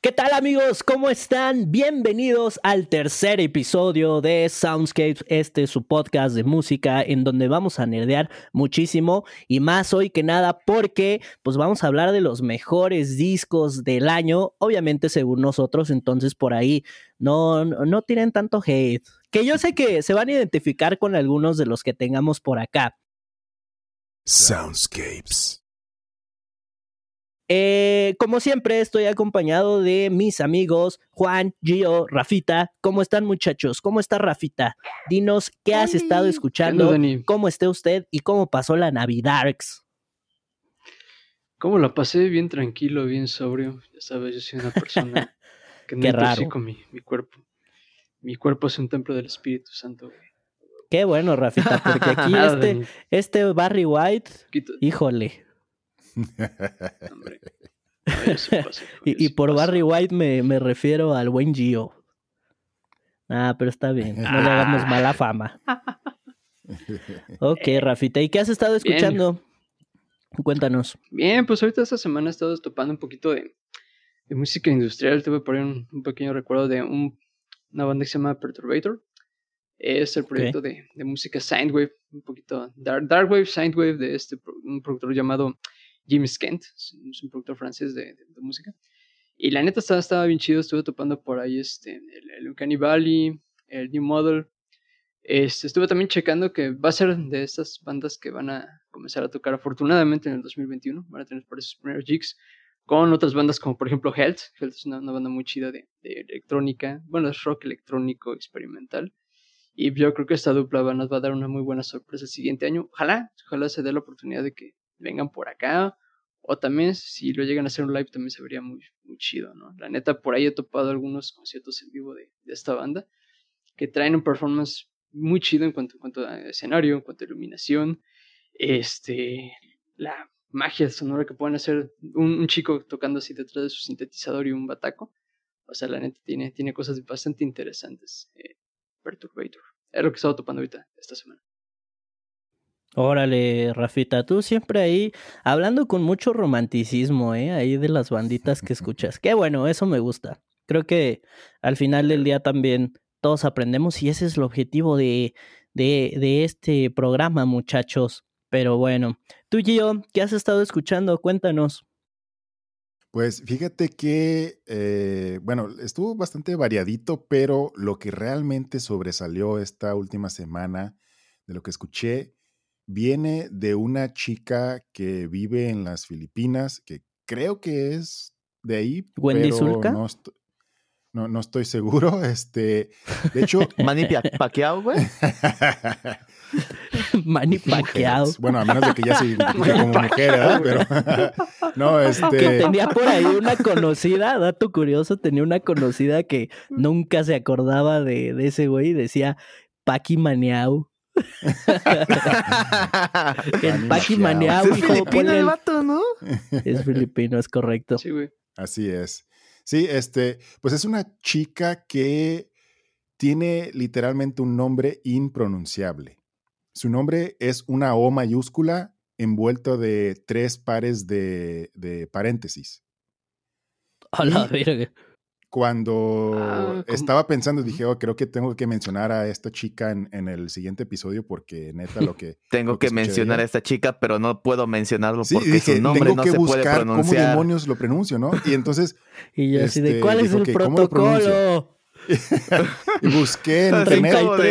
¿Qué tal amigos? ¿Cómo están? Bienvenidos al tercer episodio de Soundscapes, este es su podcast de música en donde vamos a nerdear muchísimo y más hoy que nada porque pues vamos a hablar de los mejores discos del año, obviamente según nosotros, entonces por ahí no, no tienen tanto hate, que yo sé que se van a identificar con algunos de los que tengamos por acá. Soundscapes. Eh, como siempre, estoy acompañado de mis amigos Juan, Gio, Rafita. ¿Cómo están, muchachos? ¿Cómo está Rafita? Dinos qué has estado escuchando, cómo esté usted y cómo pasó la Navidad. ¿Cómo la pasé? Bien tranquilo, bien sobrio. Ya sabes, yo soy una persona que no raro. mi, mi cuerpo. Mi cuerpo es un templo del Espíritu Santo. Qué bueno, Rafita, porque aquí este, este Barry White, híjole, y, por Barry White me, me, refiero al buen Gio. Ah, pero está bien, no le hagamos mala fama. Ok, Rafita, ¿y qué has estado escuchando? Cuéntanos. Bien, pues ahorita esta semana he estado topando un poquito de, música industrial. Te voy a poner un, pequeño recuerdo de una banda que se llama Perturbator. Es el proyecto de, música Soundwave, un poquito Dark, Darkwave, Soundwave, de este un productor llamado James Kent, es un productor francés de, música. Y la neta estaba, estaba, bien chido, estuve topando por ahí este, el, el Uncanny Valley, el New Model. Este, estuve también checando que va a ser de estas bandas que van a comenzar a tocar afortunadamente en el 2021, van a tener por esos primeros jigs, con otras bandas como por ejemplo Health. Health es una, banda muy chida de, de, electrónica, bueno, es rock electrónico experimental. Y yo creo que esta dupla nos va a dar una muy buena sorpresa el siguiente año. Ojalá, ojalá se dé la oportunidad de que vengan por acá. O también, si lo llegan a hacer un live, también se vería muy, muy chido, ¿no? La neta, por ahí he topado algunos conciertos en vivo de, de esta banda que traen un performance muy chido en cuanto, en cuanto a escenario, en cuanto a iluminación, este, la magia sonora que pueden hacer un, chico tocando así detrás de su sintetizador y un bataco. O sea, la neta tiene, tiene cosas bastante interesantes. Eh, Perturbator. Es lo que he estado topando ahorita esta semana. Órale, Rafita, tú siempre ahí hablando con mucho romanticismo, ¿eh? Ahí de las banditas que escuchas. Qué bueno, eso me gusta. Creo que al final del día también todos aprendemos y ese es el objetivo de, de, de este programa, muchachos. Pero bueno, tú, Gio, ¿qué has estado escuchando? Cuéntanos. Pues fíjate que, eh, bueno, estuvo bastante variadito, pero lo que realmente sobresalió esta última semana de lo que escuché viene de una chica que vive en las Filipinas, que creo que es de ahí. Wendy Zulka. No, no, estoy seguro. Este, de hecho. Manny Pacquiao, güey. Manny Pacquiao. Bueno, a menos de que ya se identifique como mujer, ¿verdad? Pero. no, este. Que tenía por ahí una conocida, dato curioso, tenía una conocida que nunca se acordaba de, de ese güey y decía Paqui Maniau. el Paqui. Es filipino el vato, ¿no? Es filipino, es correcto. Sí, güey. Así es. Sí, este, pues es una chica que tiene literalmente un nombre impronunciable. Su nombre es una O mayúscula envuelto de tres pares de, paréntesis. A la verga. Cuando ah, estaba pensando, dije, oh, creo que tengo que mencionar a esta chica en, el siguiente episodio porque neta lo que... tengo que, mencionar a esta chica, pero no puedo mencionarlo porque su nombre no se puede pronunciar. ¿Cómo demonios lo pronuncio, no? Y entonces... y yo así de, este, ¿cuál es el protocolo? y busqué en internet.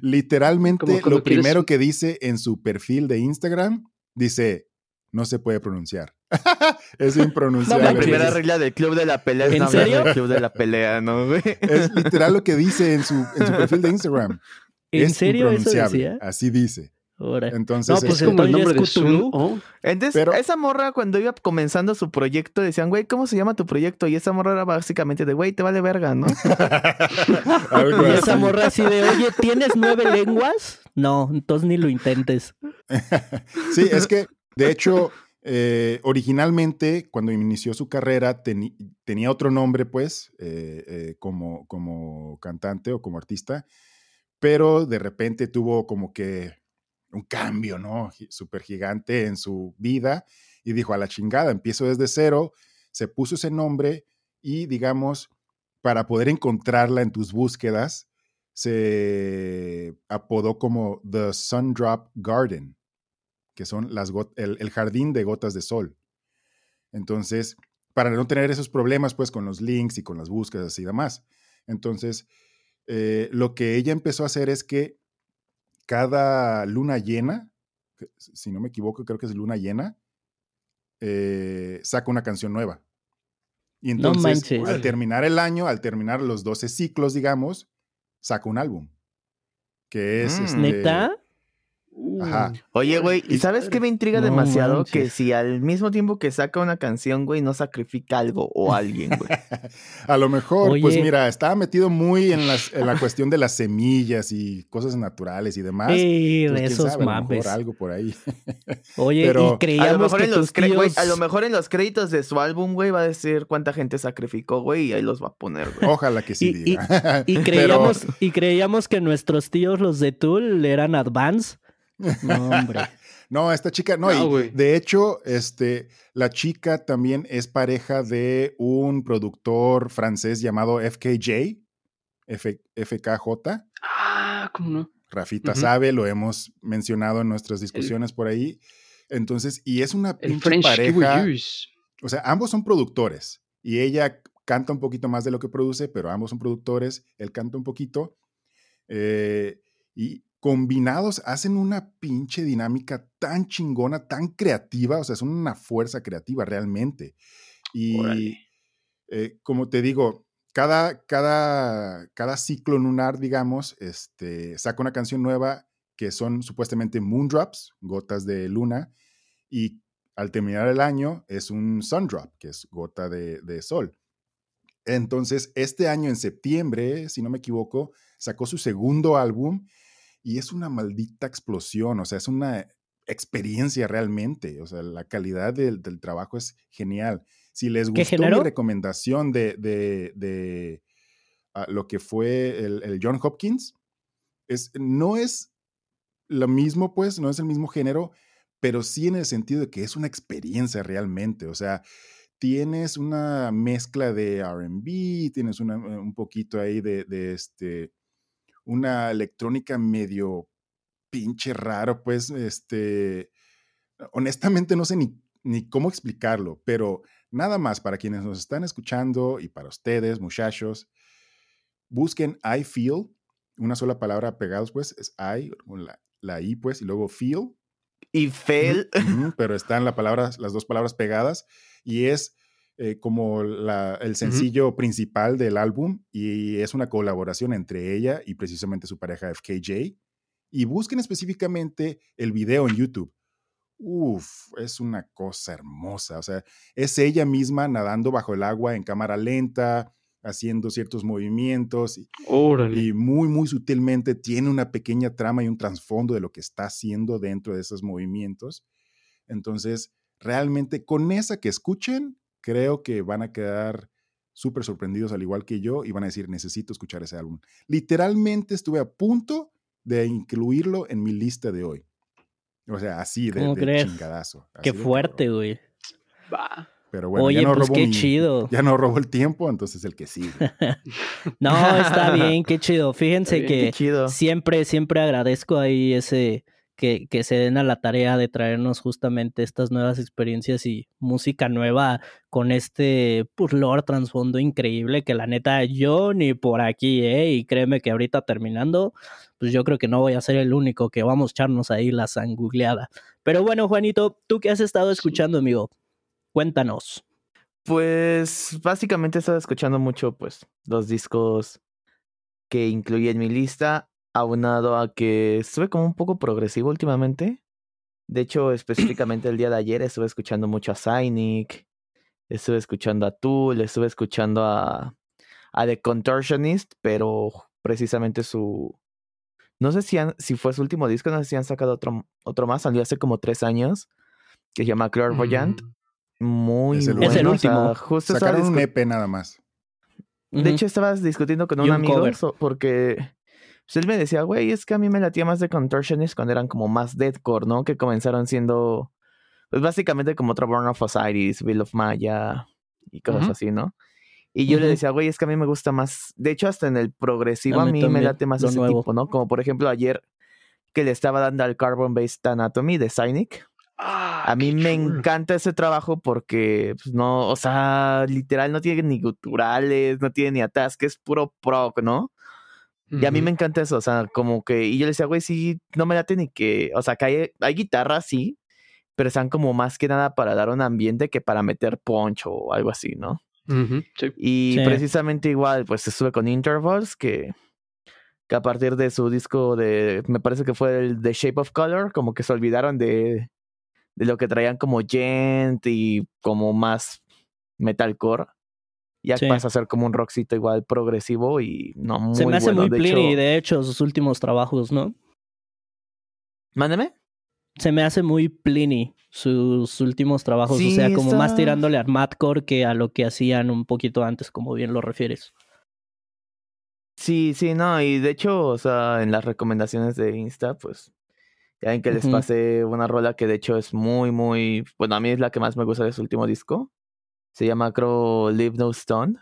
Literalmente, lo primero que dice en su perfil de Instagram dice: no se puede pronunciar. Es impronunciable. la primera regla del club de la pelea es ¿En no serio? del club de la pelea, ¿no? Es literal lo que dice en su, en su perfil de Instagram. ¿En es serio eso decía? Así dice. Entonces, no, pues es como el nombre de Cthulhu. Entonces, esa morra cuando iba comenzando su proyecto decían, güey, ¿cómo se llama tu proyecto? Y esa morra era básicamente de, güey, te vale verga, ¿no? y esa morra así de, oye, ¿tienes nueve lenguas? No, entonces ni lo intentes. sí, es que de hecho, eh, originalmente, cuando inició su carrera, tenía otro nombre, pues, eh, eh, como, como cantante o como artista, pero de repente tuvo como que un cambio, ¿no? Súper gigante en su vida y dijo, a la chingada, empiezo desde cero, se puso ese nombre y digamos, para poder encontrarla en tus búsquedas, se apodó como The Sundrop Garden, que son las el, el jardín de gotas de sol. Entonces, para no tener esos problemas pues con los links y con las búsquedas y demás. Entonces, eh, lo que ella empezó a hacer es que cada luna llena, si no me equivoco, creo que es luna llena, eh, saca una canción nueva. Y entonces, al terminar el año, al terminar los 12 ciclos, digamos, saca un álbum. Que es. Mm. Este, ¿Neta? Ajá. Oye, güey, ¿y sabes qué me intriga demasiado? Que si al mismo tiempo que saca una canción, güey, no sacrifica algo o alguien, güey. a lo mejor, pues mira, estaba metido muy en, la cuestión de las semillas y cosas naturales y demás. Sí, de esos mames. algo por ahí. Oye, y creíamos a lo mejor que en los a lo mejor en los créditos de su álbum, güey, va a decir cuánta gente sacrificó, güey, y ahí los va a poner, güey. Ojalá que sí y, diga. Y, creíamos, y creíamos que nuestros tíos, los de Tool, eran Advance no, hombre. no, esta chica, no, de hecho, este, la chica también es pareja de un productor francés llamado FKJ, FKJ. Ah, ¿cómo no? Rafita sabe, lo hemos mencionado en nuestras discusiones por ahí. Entonces, y es una pinche pareja. O sea, ambos son productores y ella canta un poquito más de lo que produce, pero ambos son productores, él canta un poquito. Eh, y combinados hacen una pinche dinámica tan chingona, tan creativa, o sea, son una fuerza creativa realmente. Y eh, como te digo, cada, cada, cada ciclo lunar, digamos, este, saca una canción nueva que son supuestamente moondrops, gotas de luna, y al terminar el año es un sundrop, que es gota de, de sol. Entonces, este año en septiembre, si no me equivoco, sacó su segundo álbum y es una maldita explosión, o sea, es una experiencia realmente, o sea, la calidad del, trabajo es genial. Si les gustó mi recomendación de, de, ah, lo que fue el, John Hopkins, es, no es lo mismo, pues, no es el mismo género, pero sí en el sentido de que es una experiencia realmente, o sea, tienes una mezcla de RB, tienes un poquito ahí de, de este una electrónica medio pinche raro, pues, este, honestamente no sé ni, ni cómo explicarlo, pero nada más para quienes nos están escuchando y para ustedes, muchachos, busquen I feel, una sola palabra pegados, pues, es I, la, la I, pues, y luego feel. Y feel. pero están la palabra, las dos palabras pegadas y es eh, como el sencillo principal del álbum y es una colaboración entre ella y precisamente su pareja FKJ. Y busquen específicamente el video en YouTube. Uf, es una cosa hermosa. O sea, es ella misma nadando bajo el agua en cámara lenta, haciendo ciertos movimientos y, y, muy, muy sutilmente tiene una pequeña trama y un trasfondo de lo que está haciendo dentro de esos movimientos. Entonces, realmente con esa que escuchen, creo que van a quedar súper sorprendidos al igual que yo y van a decir, necesito escuchar ese álbum. Literalmente estuve a punto de incluirlo en mi lista de hoy. O sea, así de, chingadazo. Qué fuerte, güey. Va. Pero bueno, ya no pues qué chido. Ya no robo el tiempo, entonces el que sigue. no, está bien, qué chido. Fíjense que siempre, siempre agradezco ahí ese, que, se den a la tarea de traernos justamente estas nuevas experiencias y música nueva con este pues, lore trasfondo increíble que la neta yo ni por aquí, ¿eh? Y créeme que ahorita terminando, pues yo creo que no voy a ser el único que vamos a echarnos ahí la sangugleada. Pero bueno, Juanito, ¿tú qué has estado escuchando, amigo? Cuéntanos. Pues básicamente he estado escuchando mucho, pues, los discos que incluí en mi lista aunado a que estuve como un poco progresivo últimamente. De hecho, específicamente el día de ayer estuve escuchando mucho a Cynic, estuve escuchando a Tool, estuve escuchando a, a The Contortionist, pero precisamente su... No sé si, si fue su último disco, no sé si han sacado otro, otro más, salió hace como tres años, que se llama Clairvoyant. Mm. Muy es el, es el último. justo Sacaron un EP nada más. De hecho, estabas discutiendo con un, amigo porque pues él me decía, güey, es que a mí me latía más de Contortionist cuando eran como más deathcore, ¿no? Que comenzaron siendo pues básicamente como otro Born of Osiris, Bill of Maya y cosas así, ¿no? Y yo le decía, güey, es que a mí me gusta más. De hecho, hasta en el progresivo a mí, me late más ese tipo, ¿no? Como por ejemplo ayer que le estaba dando al Carbon Based Anatomy de Cynic. Ah, a mí me encanta ese trabajo porque, pues, no, o sea, literal no tiene ni guturales, no tiene ni atasques, es puro prog, ¿no? Y a mí me encanta eso, o sea, como que, y yo le decía, güey, sí, no me late ni que, o sea, que hay, hay guitarras, sí, pero están como más que nada para dar un ambiente que para meter poncho o algo así, ¿no? Y precisamente igual, pues estuve con Intervals, que, que a partir de su disco de, me parece que fue el The Shape of Color, como que se olvidaron de, de lo que traían como gent y como más metalcore. Ya pasa a ser como un rockcito igual progresivo y no muy Se me hace muy de Pliny, de hecho, sus últimos trabajos, ¿no? Mándeme. Se me hace muy Pliny sus últimos trabajos, o sea, como más tirándole a madcore que a lo que hacían un poquito antes, como bien lo refieres. Sí, sí, no, y de hecho, o sea, en las recomendaciones de Insta, pues, ya ven que les pasé una rola que de hecho es muy, muy, bueno, a mí es la que más me gusta de su último disco. Se llama, creo, Live No Stone.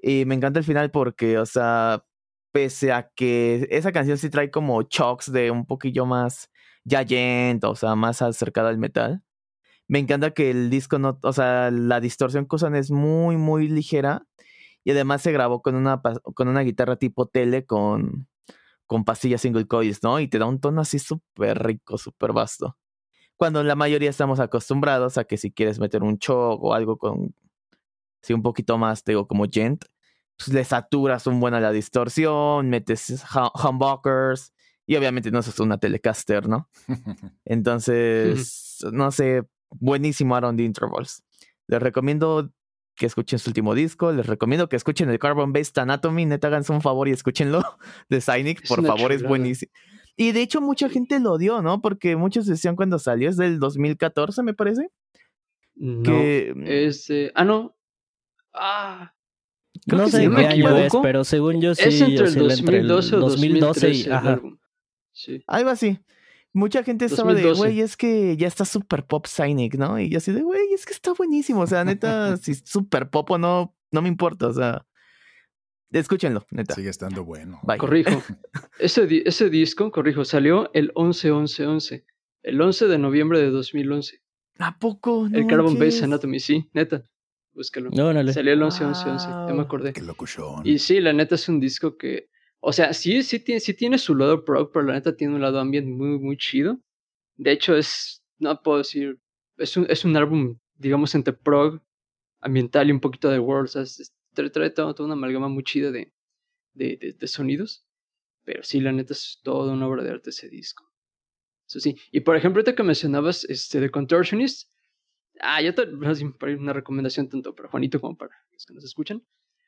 Y me encanta el final porque, o sea, pese a que esa canción sí trae como shocks de un poquillo más Giant, o sea, más acercada al metal. Me encanta que el disco no, o sea, la distorsión que usan es muy, muy ligera. Y además se grabó con una, con una guitarra tipo tele con, con pastillas single coils, ¿no? Y te da un tono así súper rico, súper vasto. Cuando la mayoría estamos acostumbrados a que si quieres meter un choc o algo con, sí, un poquito más, te digo, como gent, pues le saturas un buen a la distorsión, metes humbuckers, y obviamente no es una Telecaster, ¿no? Entonces, no sé, buenísimo Aaron the Intervals. Les recomiendo que escuchen su último disco. Les recomiendo que escuchen el Carbon Based Anatomy. Neta, háganse un favor y escúchenlo de Cynic. Por favor, es buenísimo. Y de hecho, mucha gente lo odió, ¿no? Porque muchos decían cuando salió, es del 2014, me parece. No, que... es. ah, no. Ah. no sé qué año es, pero según yo sí. Es entre el 2012 o 2012 y, ajá. Algo así. Mucha gente estaba de, güey, es que ya está super pop Cynic, ¿no? Y yo así de, güey, es que está buenísimo. O sea, neta, si super pop o no, no me importa. O sea, escúchenlo, neta. Sigue estando bueno. Corrijo. Ese, ese disco, corrijo, salió el 11-11-11. El 11 de noviembre de 2011. ¿A poco? el Carbon Base Anatomy, sí, neta. Búscalo. No, Salió el 11-11-11. Ya me acordé. Qué locución. Y sí, la neta es un disco que o sea, sí, sí tiene, sí tiene su lado prog, pero la neta tiene un lado ambient muy, muy chido. De hecho, es, no puedo decir, es un, es un álbum, digamos, entre prog, ambiental y un poquito de world. O sea, trae, toda, una amalgama muy chida de, de, de, sonidos. Pero sí, la neta es toda una obra de arte ese disco. Eso sí. Y por ejemplo, ahorita que mencionabas este, The Contortionist, ah, yo te una recomendación tanto para Juanito como para los que nos escuchan.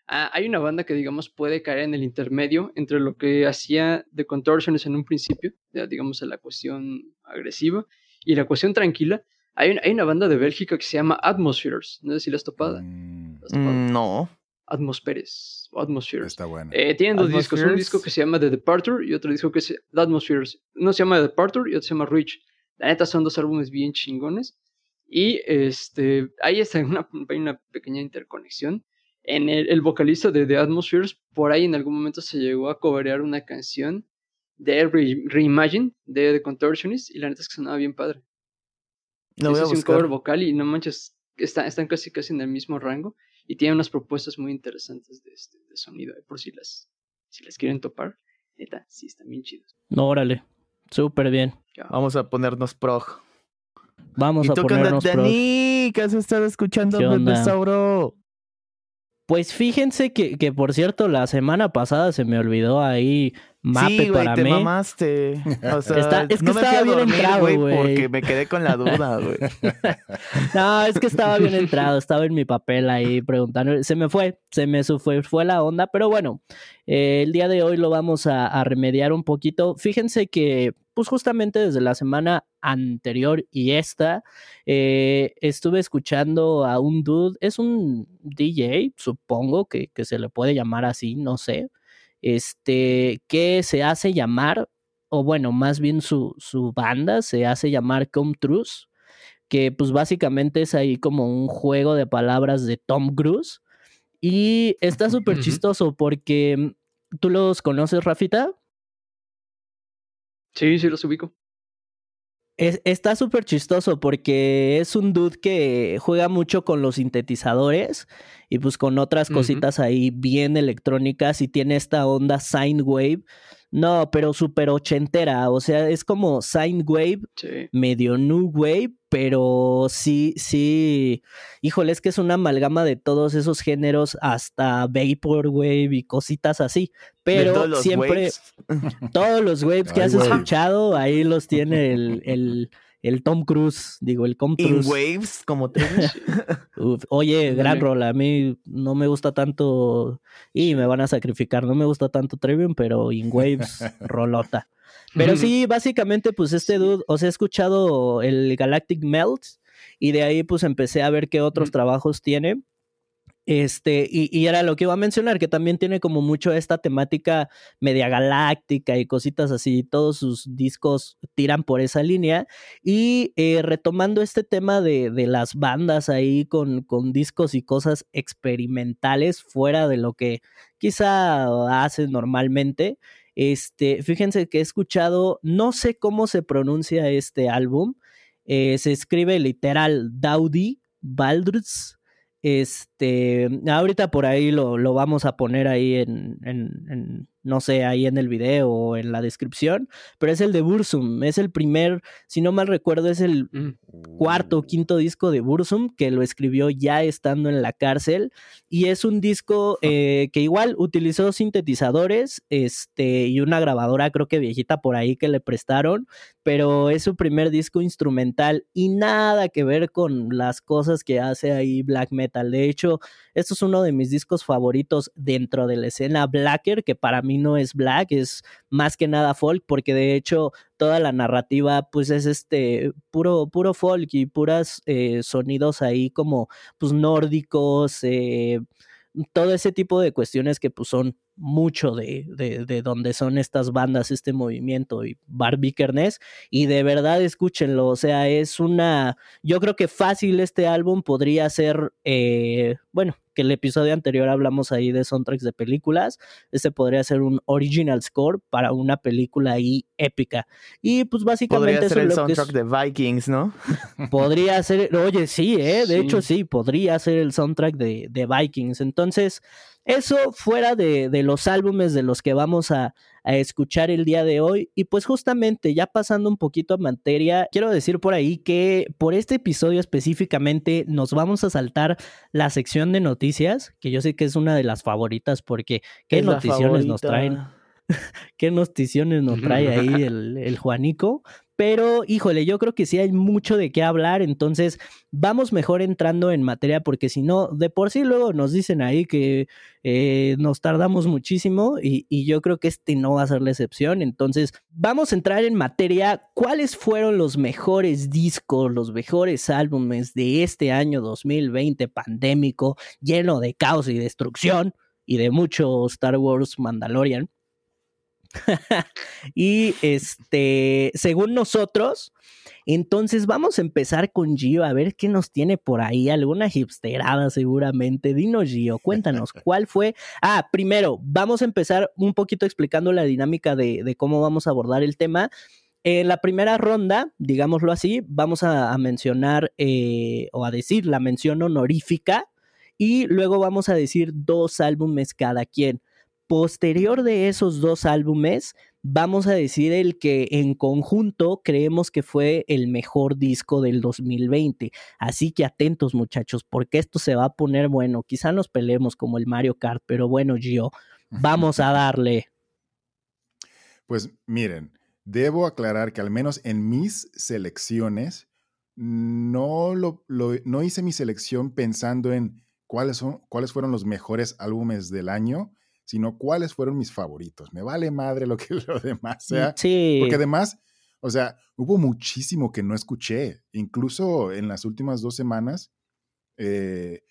Ah, hay una banda que, digamos, puede caer en el intermedio entre lo que hacía The Contortions en un principio, digamos, la cuestión agresiva, y la cuestión tranquila. Hay, hay, una banda de Bélgica que se llama Atmospheres. No sé si la has topado. Mm, no. Atmosferes o Atmospheres. Está bueno. Eh, tienen dos discos. Un disco que se llama The Departure y otro disco que se llama Atmospheres. Uno se llama The Departure y otro se llama Reach. La neta son dos álbumes bien chingones. Y este, ahí está una, hay una pequeña interconexión en el, vocalista de The Atmospheres, por ahí en algún momento se llegó a coberear una canción de Reimagine de The Contortionist y la neta es que sonaba bien padre. No es un cover vocal y no manches, están casi casi en el mismo rango y tienen unas propuestas muy interesantes de, este, de sonido, eh, por si las, si las quieren topar. Neta, sí, están bien chidos. No, órale, súper bien. Vamos a ponernos prog. Vamos a ponernos prog. Dani, ¿qué has estado escuchando, Sauro? Pues fíjense que, que, por cierto, la semana pasada se me olvidó ahí Mape sí, para te mí. mamaste. O sea, Está, es que no estaba bien dormir, entrado, güey. Porque me quedé con la duda, güey. no, es que estaba bien entrado, estaba en mi papel ahí preguntando. Se me fue, se me fue, fue la onda, pero bueno, eh, el día de hoy lo vamos a, a remediar un poquito. Fíjense que pues justamente desde la semana anterior y esta, eh, estuve escuchando a un dude, es un DJ, supongo que, que, se le puede llamar así, no sé, este, que se hace llamar, o bueno, más bien su, su banda se hace llamar Come Truth. que pues básicamente es ahí como un juego de palabras de Tom Cruise. Y está súper chistoso porque tú los conoces, Rafita. Sí, sí los ubico. está súper chistoso porque es un dude que juega mucho con los sintetizadores y pues con otras cositas ahí bien electrónicas y tiene esta onda sine wave no, pero súper ochentera. O sea, es como Sine Wave, medio New Wave, pero sí, sí. Híjole, es que es una amalgama de todos esos géneros, hasta Vaporwave y cositas así. Pero siempre. Todos los waves que has escuchado, ahí los tiene el el Tom Cruise, digo, el Tom Cruise. In Waves, como te Oye, gran rol, a mí no me gusta tanto, y me van a sacrificar, no me gusta tanto Trevium, pero In Waves, rolota. Pero sí, básicamente, pues este dude, os he escuchado el Galactic Melt, y de ahí pues empecé a ver qué otros trabajos tiene. Este, y, era lo que iba a mencionar, que también tiene como mucho esta temática media galáctica y cositas así, todos sus discos tiran por esa línea. Y eh, retomando este tema de, de, las bandas ahí con, con discos y cosas experimentales fuera de lo que quizá hacen normalmente. Este, fíjense que he escuchado, no sé cómo se pronuncia este álbum, eh, se escribe literal Daudi Baldruz este, ahorita por ahí lo, lo vamos a poner ahí en, en, no sé, ahí en el video o en la descripción, pero es el de Bursum, es el primer, si no mal recuerdo, es el mm. cuarto o quinto disco de Bursum que lo escribió ya estando en la cárcel y es un disco eh, que igual utilizó sintetizadores este, y una grabadora creo que viejita por ahí que le prestaron, pero es su primer disco instrumental y nada que ver con las cosas que hace ahí black metal. De hecho, esto es uno de mis discos favoritos dentro de la escena blacker, que para mí no es black, es más que nada folk, porque de hecho toda la narrativa pues es este puro, puro folk y puras eh, sonidos ahí como pues nórdicos, eh, todo ese tipo de cuestiones que pues son mucho de, de, de, donde son estas bandas, este movimiento y Barbie Kernes, y de verdad escúchenlo, o sea, es una, yo creo que fácil este álbum podría ser, eh, bueno, que el episodio anterior hablamos ahí de soundtracks de películas, este podría ser un original score para una película ahí épica, y pues básicamente... Podría ser el soundtrack de Vikings, ¿no? Podría ser, oye, sí, eh, de hecho sí, podría ser el soundtrack de, de Vikings, entonces... Eso fuera de, los álbumes de los que vamos a, escuchar el día de hoy. Y pues justamente ya pasando un poquito a materia, quiero decir por ahí que por este episodio específicamente nos vamos a saltar la sección de noticias, que yo sé que es una de las favoritas porque qué noticias nos traen. qué noticiones nos trae ahí el, el Juanico. Pero, híjole, yo creo que sí hay mucho de qué hablar, entonces vamos mejor entrando en materia, porque si no, de por sí luego nos dicen ahí que eh, nos tardamos muchísimo y, y, yo creo que este no va a ser la excepción. Entonces, vamos a entrar en materia. ¿Cuáles fueron los mejores discos, los mejores álbumes de este año 2020 pandémico, lleno de caos y destrucción y de mucho Star Wars Mandalorian? y este, según nosotros, entonces vamos a empezar con Gio a ver qué nos tiene por ahí, alguna hipsterada seguramente. Dinos Gio, cuéntanos, ¿cuál fue? Ah, primero, vamos a empezar un poquito explicando la dinámica de, cómo vamos a abordar el tema. En la primera ronda, digámoslo así, vamos a, mencionar eh, o a decir la mención honorífica y luego vamos a decir dos álbumes cada quien. Posterior de esos dos álbumes, vamos a decir el que en conjunto creemos que fue el mejor disco del 2020. Así que atentos muchachos, porque esto se va a poner bueno. Quizá nos peleemos como el Mario Kart, pero bueno, Gio, vamos a darle. Pues miren, debo aclarar que al menos en mis selecciones, no, lo, no hice mi selección pensando en cuáles, son, cuáles fueron los mejores álbumes del año, sino cuáles fueron mis favoritos. Me vale madre lo que lo demás sea. Sí. Porque además, o sea, hubo muchísimo que no escuché. Incluso en las últimas dos semanas eh,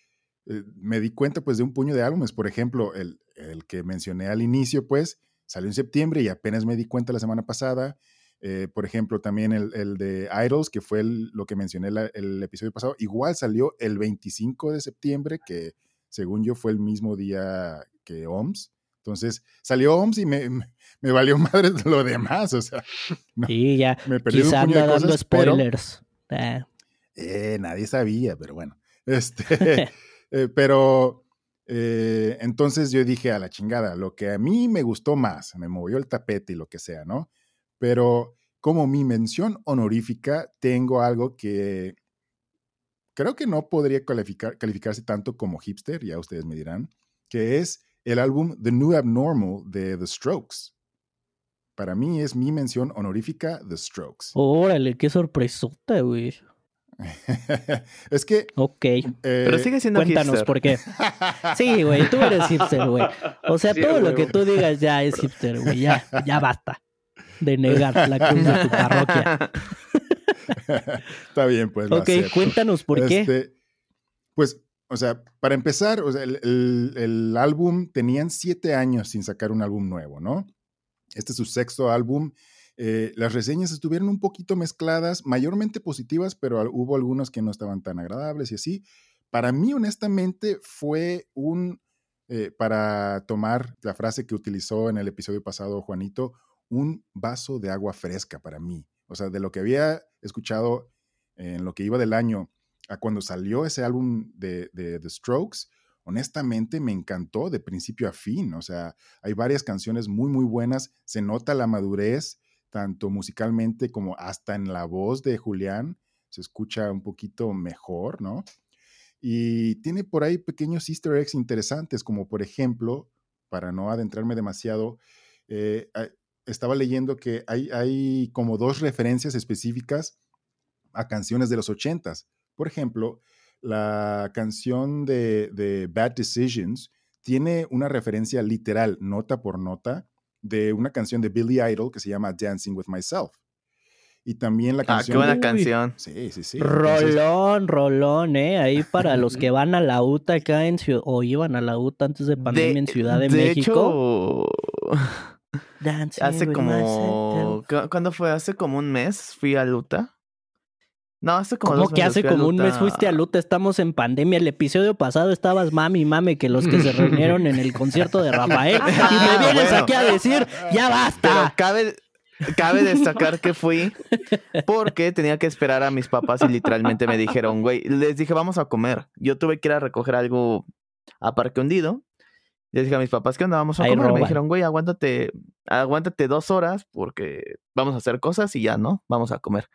eh, me di cuenta pues de un puño de álbumes. Por ejemplo, el, el, que mencioné al inicio, pues, salió en septiembre y apenas me di cuenta la semana pasada. Eh, por ejemplo, también el, el de Idols, que fue el- lo que mencioné la- el episodio pasado, igual salió el 25 de septiembre, que según yo fue el mismo día que OMS. Entonces salió OMS y me, me- me valió madre lo demás. O sea, No, Sí, ya. me perdí un Quizá puño de dando cosas, pero spoilers. Ah, eh, nadie sabía, pero bueno. Este, eh, pero eh, entonces yo dije a la chingada, lo que a mí me gustó más, me movió el tapete y lo que sea, ¿no? Pero como mi mención honorífica, tengo algo que creo que no podría calificar, calificarse tanto como hipster, ya ustedes me dirán, que es el álbum The New Abnormal de The Strokes. Para mí es mi mención honorífica The Strokes. Órale, qué sorpresota, güey. es que... Ok. Pero eh, sigue siendo Cuéntanos hipster. por qué. Sí, güey, tú eres hipster, güey. O sea, Sí, todo lo que tú digas ya es hipster, güey. Ya, ya basta de negar la cruz de tu parroquia. Está bien, pues. lo Ok, acepto. cuéntanos por qué. Este, Pues, o sea, para empezar, o sea, el, álbum, tenían siete años sin sacar un álbum nuevo, ¿no? Este es su sexto álbum. Eh, las reseñas estuvieron un poquito mezcladas, mayormente positivas, pero hubo algunas que no estaban tan agradables y así. Para mí, honestamente, fue un, eh, para tomar la frase que utilizó en el episodio pasado Juanito, un vaso de agua fresca para mí. O sea, de lo que había escuchado en lo que iba del año cuando salió ese álbum de, The Strokes, honestamente me encantó de principio a fin. O sea, hay varias canciones muy, muy buenas. Se nota la madurez, tanto musicalmente como hasta en la voz de Julián. Se escucha un poquito mejor, ¿no? Y tiene por ahí pequeños easter eggs interesantes, como por ejemplo, para no adentrarme demasiado, eh, estaba leyendo que hay, hay como dos referencias específicas a canciones de los ochentas. Por ejemplo, la canción de, de Bad Decisions tiene una referencia literal, nota por nota, de una canción de Billy Idol que se llama Dancing with Myself. Y también la Ah, qué canción. buena canción. Sí, sí, sí. Rolón, rolón, ¿eh? Ahí para los que van a la UTA acá en Ciudad, o iban a la UTA antes de pandemia en Ciudad de, México. hecho, Dancing hace with como. myself. ¿cu- ¿Cuándo fue? ¿Hace como un mes fui a Luta? No, hace como ¿Cómo dos que hace como un mes fuiste a Luta? Estamos en pandemia. El episodio pasado estabas mami y mame que los que se reunieron en el concierto de Rafael. Y me vienes bueno. aquí a decir, ya Pero basta. cabe, cabe destacar que fui porque tenía que esperar a mis papás y literalmente me dijeron, güey, les dije, vamos a comer. Yo tuve que ir a recoger algo a Parque Hundido. Les dije a mis papás, ¿qué onda? Vamos a Ahí comer. roban. Me dijeron, güey, aguántate, aguántate dos horas porque vamos a hacer cosas y ya, ¿no? Vamos a comer.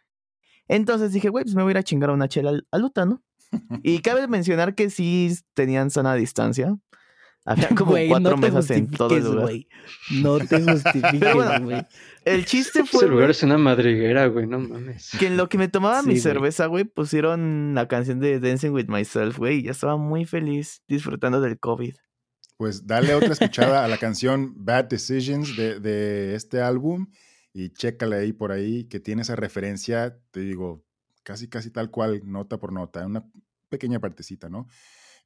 Entonces dije, güey, pues me voy a ir a chingar a una chela al- a Luta, ¿no? Y cabe mencionar que sí tenían sana distancia. Había como cuatro no mesas en todo el lugar. No te justifiques, bueno, güey. El chiste Ese fue lugar güey, es una madriguera, güey, no mames. que en lo que me tomaba Sí, mi cerveza, güey, pusieron la canción de Dancing with Myself, güey. y Ya estaba muy feliz disfrutando del COVID. Pues dale otra escuchada a la canción Bad Decisions de, de este álbum y chécale ahí por ahí que tiene esa referencia, te digo, casi, casi tal cual, nota por nota, una pequeña partecita, ¿no?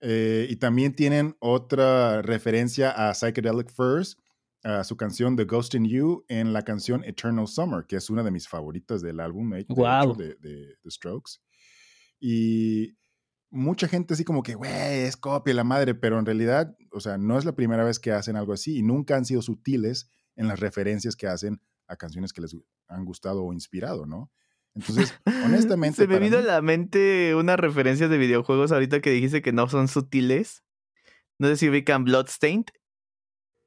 Eh, y también tienen otra referencia a Psychedelic Furs, a su canción The Ghost in You, en la canción Eternal Summer, que es una de mis favoritas del álbum, de, de hecho, de, de The Strokes. Y mucha gente así como que, güey, es copia la madre, pero en realidad, o sea, no es la primera vez que hacen algo así y nunca han sido sutiles en las referencias que hacen a canciones que les han gustado o inspirado, ¿no? Entonces, honestamente, Se me vino a la mente unas referencias de videojuegos ahorita que dijiste que no son sutiles. No sé si ubican Bloodstained,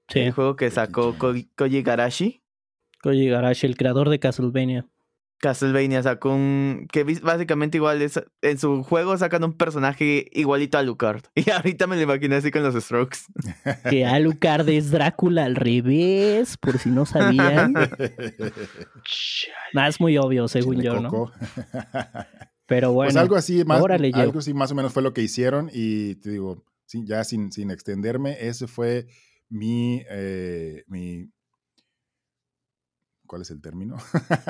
Sí, el juego que sacó Ko- Koji Garashi. Koji Garashi, el creador de Castlevania. Castlevania sacó un. que básicamente igual es. En su juego sacan un personaje igualito a Lucard. Y ahorita me lo imaginé así con los Strokes. Que Alucard es Drácula al revés, por si no sabían. Es muy obvio, según Chile yo, ¿no? Pero bueno, pues algo así, más, órale, Gio. algo así más o menos fue lo que hicieron y te digo, ya sin, sin extenderme, ese fue mi, eh, mi, ¿cuál es el término?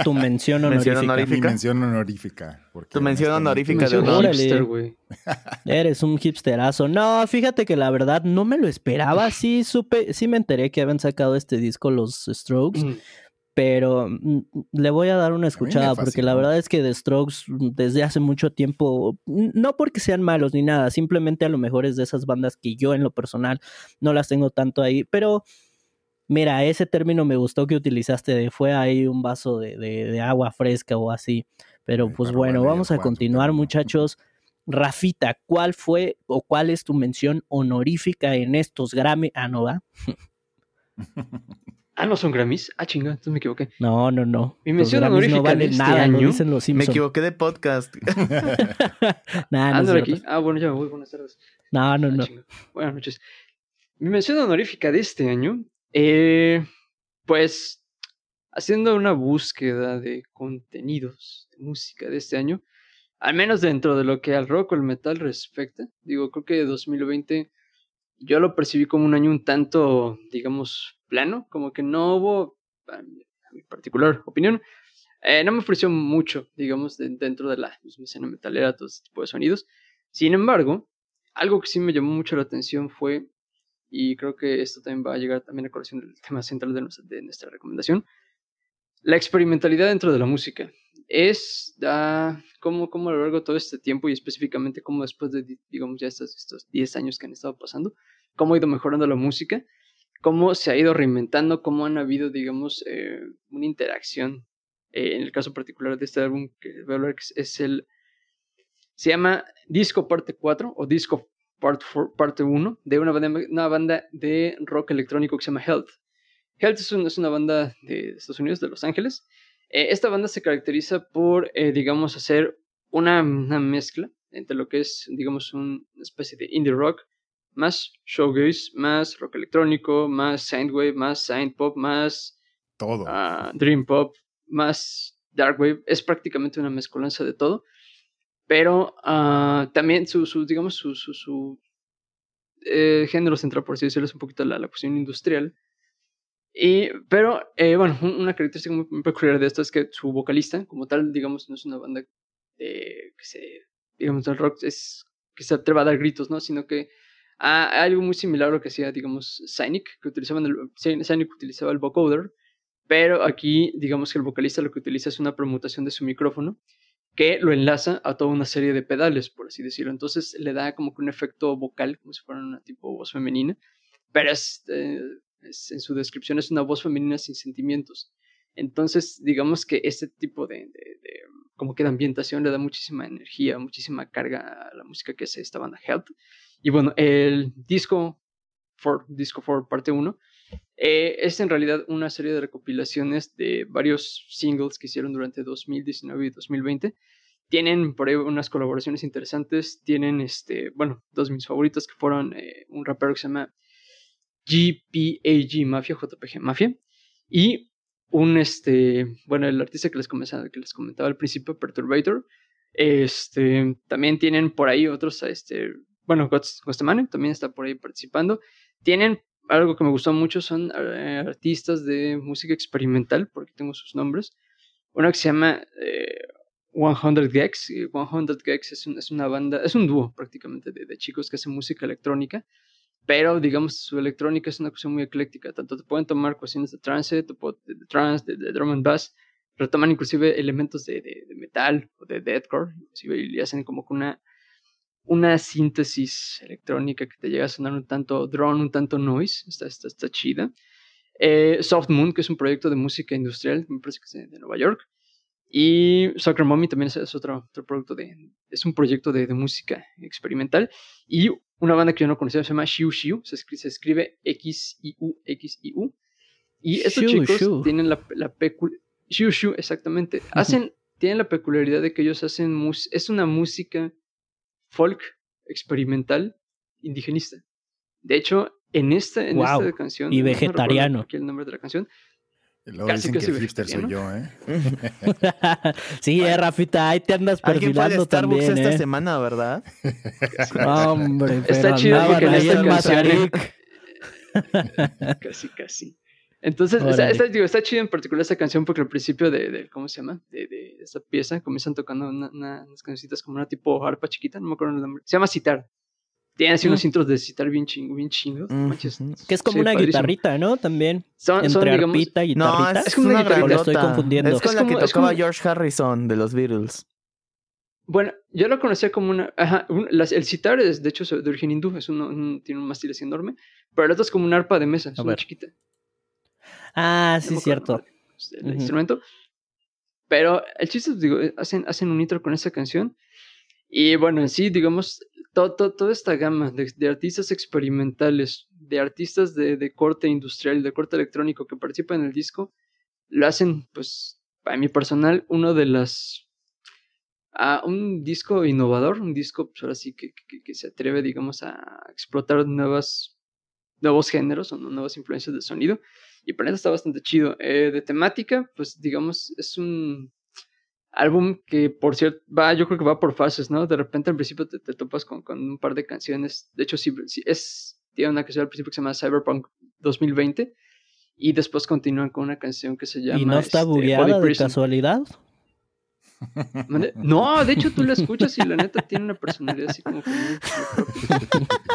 tu mención Mención honorífica. honorífica. mi mención honorífica. porque Tu mención honorífica de. Órale. hipster, güey. Eres un hipsterazo. No, fíjate que la verdad no me lo esperaba. Sí supe, sí me enteré que habían sacado este disco los Strokes, Mm. pero mm, le voy a dar una escuchada porque la verdad es que The Strokes mm, desde hace mucho tiempo, no porque sean malos ni nada, simplemente a lo mejor es de esas bandas que yo en lo personal no las tengo tanto ahí, pero mira, ese término me gustó que utilizaste de fue ahí un vaso de, de, agua fresca o así, pero pues bueno, vamos a continuar muchachos. Rafita, ¿cuál fue o cuál es tu mención honorífica en estos Grammy? Ah, no va. Ah, no son Grammys. Ah, chinga, entonces me equivoqué. No, no, no. Mi mención honorífica no vale este nada, año. me equivoqué de podcast. nah, no aquí. Ah, bueno, ya me voy. Buenas tardes. No, no, ah, no. Buenas noches. Mi mención honorífica de este año, eh, pues, haciendo una búsqueda de contenidos de música de este año, al menos dentro de lo que al rock o el metal respecta, digo, creo que 2020 yo lo percibí como un año un tanto, digamos, plano, como que no hubo, a mi particular opinión, eh, no me ofreció mucho, digamos, dentro de la misma escena metalera, todo este tipo de sonidos. Sin embargo, algo que sí me llamó mucho la atención fue, y creo que esto también va a llegar también a colación del tema central de nuestra, de nuestra recomendación, la experimentalidad dentro de la música. Es da, como, como a lo largo de todo este tiempo y específicamente como después de, digamos, ya estos, estos 10 años que han estado pasando, cómo ha ido mejorando la música cómo se ha ido reinventando, cómo han habido, digamos, eh, una interacción. Eh, en el caso particular de este álbum que voy a hablar es el... Se llama Disco Parte 4 o Disco Part Parte 1 de una banda, una banda de rock electrónico que se llama Health. Health es, es una banda de Estados Unidos, de Los Ángeles. Eh, esta banda se caracteriza por, digamos, hacer una, una, mezcla entre lo que es, digamos, una especie de indie rock más showgaze, más rock electrónico, más synthwave, más synthpop, más todo. Ah, dream pop, más darkwave. Es prácticamente una mezcolanza de todo. Pero uh, también su, su, digamos, su, su, su eh, género central, por así decirlo, es un poquito la, la cuestión industrial. Y, pero, eh, bueno, una característica muy, peculiar de esto es que su vocalista, como tal, digamos, no es una banda que se, digamos, el rock es que se atreva a dar gritos, ¿no? Sino que algo muy similar a lo que hacía, digamos, Cynic, que utilizaban el, Cynic utilizaba el vocoder, pero aquí, digamos que el vocalista lo que utiliza es una permutación de su micrófono que lo enlaza a toda una serie de pedales, por así decirlo. Entonces le da como que un efecto vocal, como si fuera una tipo voz femenina, pero eh, en su descripción es una voz femenina sin sentimientos. Entonces, digamos que este tipo de, como que de ambientación le da muchísima energía, muchísima carga a la música que hace esta banda Health. Y bueno, el disco for, disco for parte 1 eh, es en realidad una serie de recopilaciones de varios singles que hicieron durante 2019 y 2020. Tienen por ahí unas colaboraciones interesantes. Tienen, este, bueno, dos de mis favoritos que fueron eh, un rapero que se llama GPAG Mafia, JPG Mafia, y un, este, bueno, el artista que les, comentaba, que les comentaba al principio, Perturbator. Este, también tienen por ahí otros, este, bueno, Gostemane también está por ahí participando. Tienen algo que me gustó mucho, son eh, artistas de música experimental, porque tengo sus nombres. Uno que se llama 100 Gex. 100 Gex es, es, una banda, es un dúo prácticamente de, chicos que hacen música electrónica, pero digamos su electrónica es una cuestión muy ecléctica. Tanto te pueden tomar cuestiones de trance, de, de trance, de, drum and bass, retoman inclusive elementos de metal o de deathcore, inclusive y hacen como que una una síntesis electrónica que te llega a sonar un tanto drone, un tanto noise, está, está, está chida. Eh, Soft Moon, que es un proyecto de música industrial, me parece que es de, Nueva York. Y Soccer Mommy también es, otro, otro, producto de, es un proyecto de, de, música experimental. Y una banda que yo no conocía se llama Shiu Shiu, se escribe, se escribe X-I-U, X-I-U. Y estos chicos tienen la, la peculiaridad, Shiu Shiu, exactamente, hacen, tienen la peculiaridad de que ellos hacen, es una música folk experimental indigenista. De hecho, en esta, en esta canción. Y vegetariano. No el nombre de la canción. casi que hipster soy yo, ¿eh? sí, eh, Rafita, ahí te andas perfilando también, esta ¿eh? semana, ¿verdad? Hombre, está chido porque en esta canción... casi, casi. Entonces, está, digo, está chido en particular esta canción porque al principio de, de ¿cómo se llama? De, de, esta pieza comienzan tocando una, unas cancioncitas como una tipo arpa chiquita, no me acuerdo el nombre. Se llama Citar. Tiene así unos Mm. intros de citar bien chingos, bien chingos. manches. Que es como Sí, una padrísimo. guitarrita, ¿no? También. Son, son, Entre digamos, arpita y No, guitarrita. es, Es como una una guitarrita. ¿O lo estoy confundiendo? Es con Es la como- que es tocaba como- George Harrison de los Beatles. Bueno, yo lo conocía como una. Ajá, un- las- el citar es de hecho de origen hindú, es un, un- tiene un mástil así enorme, pero el otro es como una arpa de mesa, es A una ver. chiquita. Ah, No sí, acuerdo cierto. el instrumento. Pero el chiste, digo, hacen, hacen un intro con esa canción. Y bueno, en sí, digamos, to- to- toda esta gama de, de artistas experimentales, de artistas de, de corte industrial, de corte electrónico que participan en el disco, lo hacen, pues, para mi personal, uno de las. a un disco innovador, un disco, pues ahora sí que, que- que se atreve, digamos, a explotar nuevas, nuevos géneros o no- nuevas influencias de sonido. Y para eso está bastante chido. Eh, de temática, pues digamos, es un álbum que, por cierto, va, yo creo que va por fases, ¿no? De repente al principio te, te topas con, con un par de canciones. De hecho, sí, sí, es, tiene una canción al principio que se llama Cyberpunk 2020. Y después continúan con una canción que se llama. ¿Y no está este, bugueada de Prison. casualidad? No, de hecho tú la escuchas y la neta tiene una personalidad así como que muy.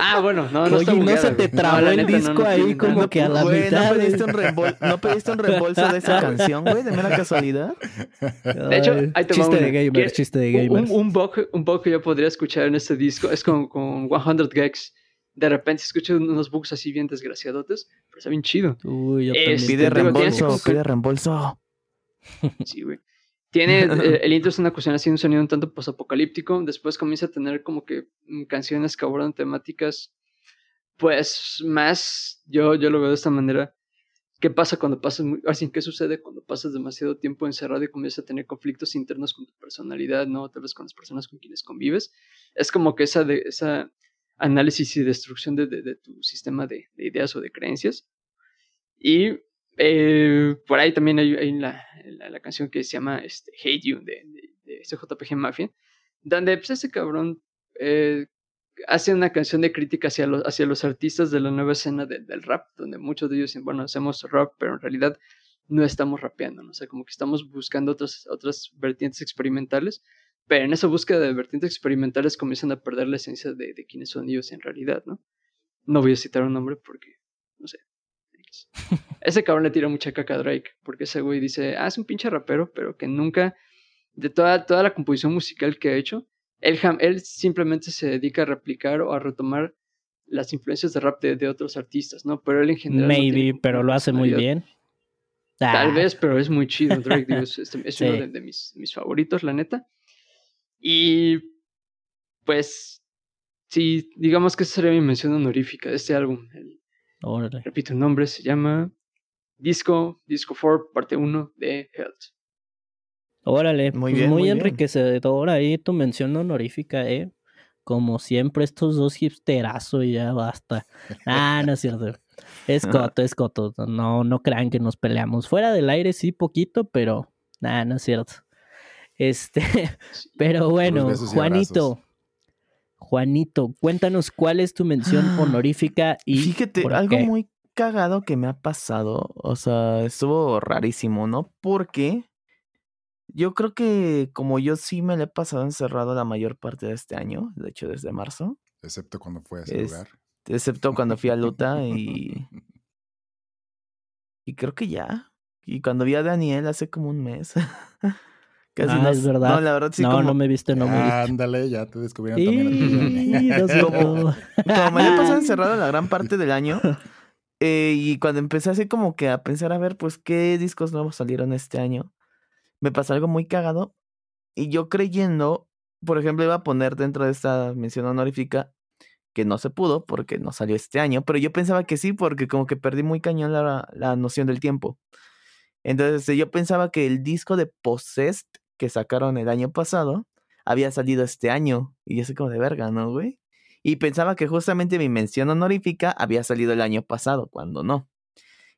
Ah, bueno, no, no está Oye, ¿no bugueada, se te. No, trabó la el neta, no, disco no ahí como nada. que a la Güey, mitad? ¿no pediste, un reembol- ¿no pediste un reembolso de esa canción, güey? De mera casualidad. De hecho, ahí te chiste de gamers, ¿Quieres- chiste de Un, gamers. un bug, un bug que yo podría escuchar en este disco es con, con 100 gags. De repente escucho unos bugs así bien desgraciadotes, pero está bien chido. Uy, yo es- también Pide reembolso, pide reembolso. Sí, güey. Tiene, eh, el intro es una cuestión así, un sonido un tanto posapocalíptico. Después comienza a tener como que mm, canciones que abordan temáticas, pues más, yo, yo lo veo de esta manera. ¿Qué pasa cuando pasas, así, qué sucede cuando pasas demasiado tiempo encerrado y comienzas a tener conflictos internos con tu personalidad, no? Tal vez con las personas con quienes convives. Es como que esa, de, esa análisis y destrucción de, de- de tu sistema de, de ideas o de creencias. Y eh, por ahí también hay, la, la, canción que se llama este, Hate You de, de, CJPG Mafia, donde pues, ese cabrón eh, hace una canción de crítica hacia los, hacia los artistas de la nueva escena de- del rap, donde muchos de ellos dicen, bueno, hacemos rap, pero en realidad no estamos rapeando, ¿no? o sea, como que estamos buscando otras, otras vertientes experimentales, pero en esa búsqueda de vertientes experimentales comienzan a perder la esencia de, de quiénes son ellos en realidad, ¿no? No voy a citar un nombre porque, no sé. Ese cabrón le tira mucha caca a Drake, porque ese güey dice, ah, es un pinche rapero, pero que nunca, de toda, toda la composición musical que ha hecho, él, él simplemente se dedica a replicar o a retomar las influencias de rap de, de otros artistas, ¿no? Pero él en general... no Maybe, como pero lo hace muy bien. Tal Ah, vez, pero es muy chido. Drake digo, es, es- es uno Sí. de, de mis, mis favoritos, la neta. Y pues, sí, digamos que esa sería mi mención honorífica de este álbum. El- órale. repito el nombre, se llama Disco, Disco 4, parte 1 de Health. Órale, Muy muy, bien, muy muy bien. enriquecedora ahí tu mención honorífica, ¿eh? Como siempre, estos dos hipsterazos y ya basta. Ah, no es cierto. Es coto, es coto. No, no crean que nos peleamos. Fuera del aire sí poquito, pero nada, no es cierto. Este, pero bueno, Juanito. Juanito, cuéntanos cuál es tu mención Ah, honorífica y Fíjate, por algo qué. muy cagado que me ha pasado. O sea, estuvo rarísimo, ¿no? Porque yo creo que como yo sí me lo he pasado encerrado la mayor parte de este año, de hecho desde marzo, Excepto cuando fue a ese Es- lugar. excepto cuando fui a Luta y, y creo que ya. Y cuando vi a Daniel hace como un mes. Casi Ah, no, es verdad. No, la verdad sí no, como, no me viste, no me viste. Ándale, ya te descubrieron también cierto. como me lo he pasado encerrado la gran parte del año. eh, y cuando empecé así como que a pensar a ver, pues, qué discos nuevos salieron este año, me pasó algo muy cagado. Y yo creyendo, por ejemplo, iba a poner dentro de esta mención honorífica que no se pudo porque no salió este año, pero yo pensaba que sí porque como que perdí muy cañón la, la noción del tiempo. Entonces yo pensaba que el disco de Possessed que sacaron el año pasado había salido este año. Y yo soy como de verga, ¿no, güey? Y pensaba que justamente mi mención honorífica había salido el año pasado, cuando no.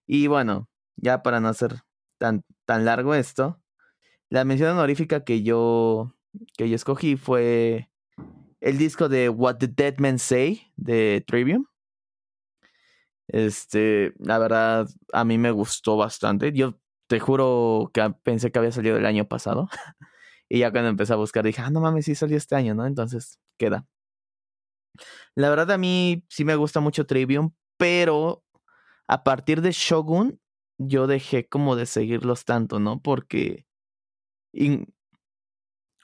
Y bueno, ya para no hacer tan, tan largo esto, la mención honorífica que yo, que yo escogí fue el disco de What the Dead Men Say de Trivium. Este, la verdad, a mí me gustó bastante. Yo te juro que pensé que había salido el año pasado. y ya cuando empecé a buscar dije, ah, no mames, sí salió este año, ¿no? Entonces, queda. La verdad a mí sí me gusta mucho Trivium, pero a partir de Shogun yo dejé como de seguirlos tanto, ¿no? Porque en,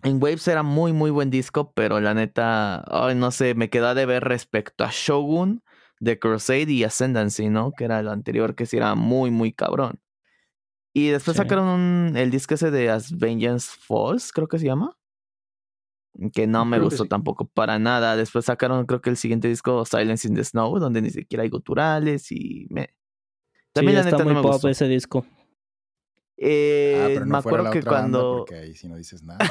Waves era muy, muy buen disco, pero la neta, ay, no sé, me queda de ver respecto a Shogun, The Crusade y Ascendancy, ¿no? Que era el anterior, que sí era muy, muy cabrón. Y después sacaron el disco ese de As Vengeance Falls, creo que se llama. Que no me gustó tampoco para nada. Después sacaron, creo que el siguiente disco, Silence in the Snow, donde ni siquiera hay guturales y me. También la neta no me pop gustó. ese disco. Eh, ah, me acuerdo que cuando. porque ahí sí no dices nada.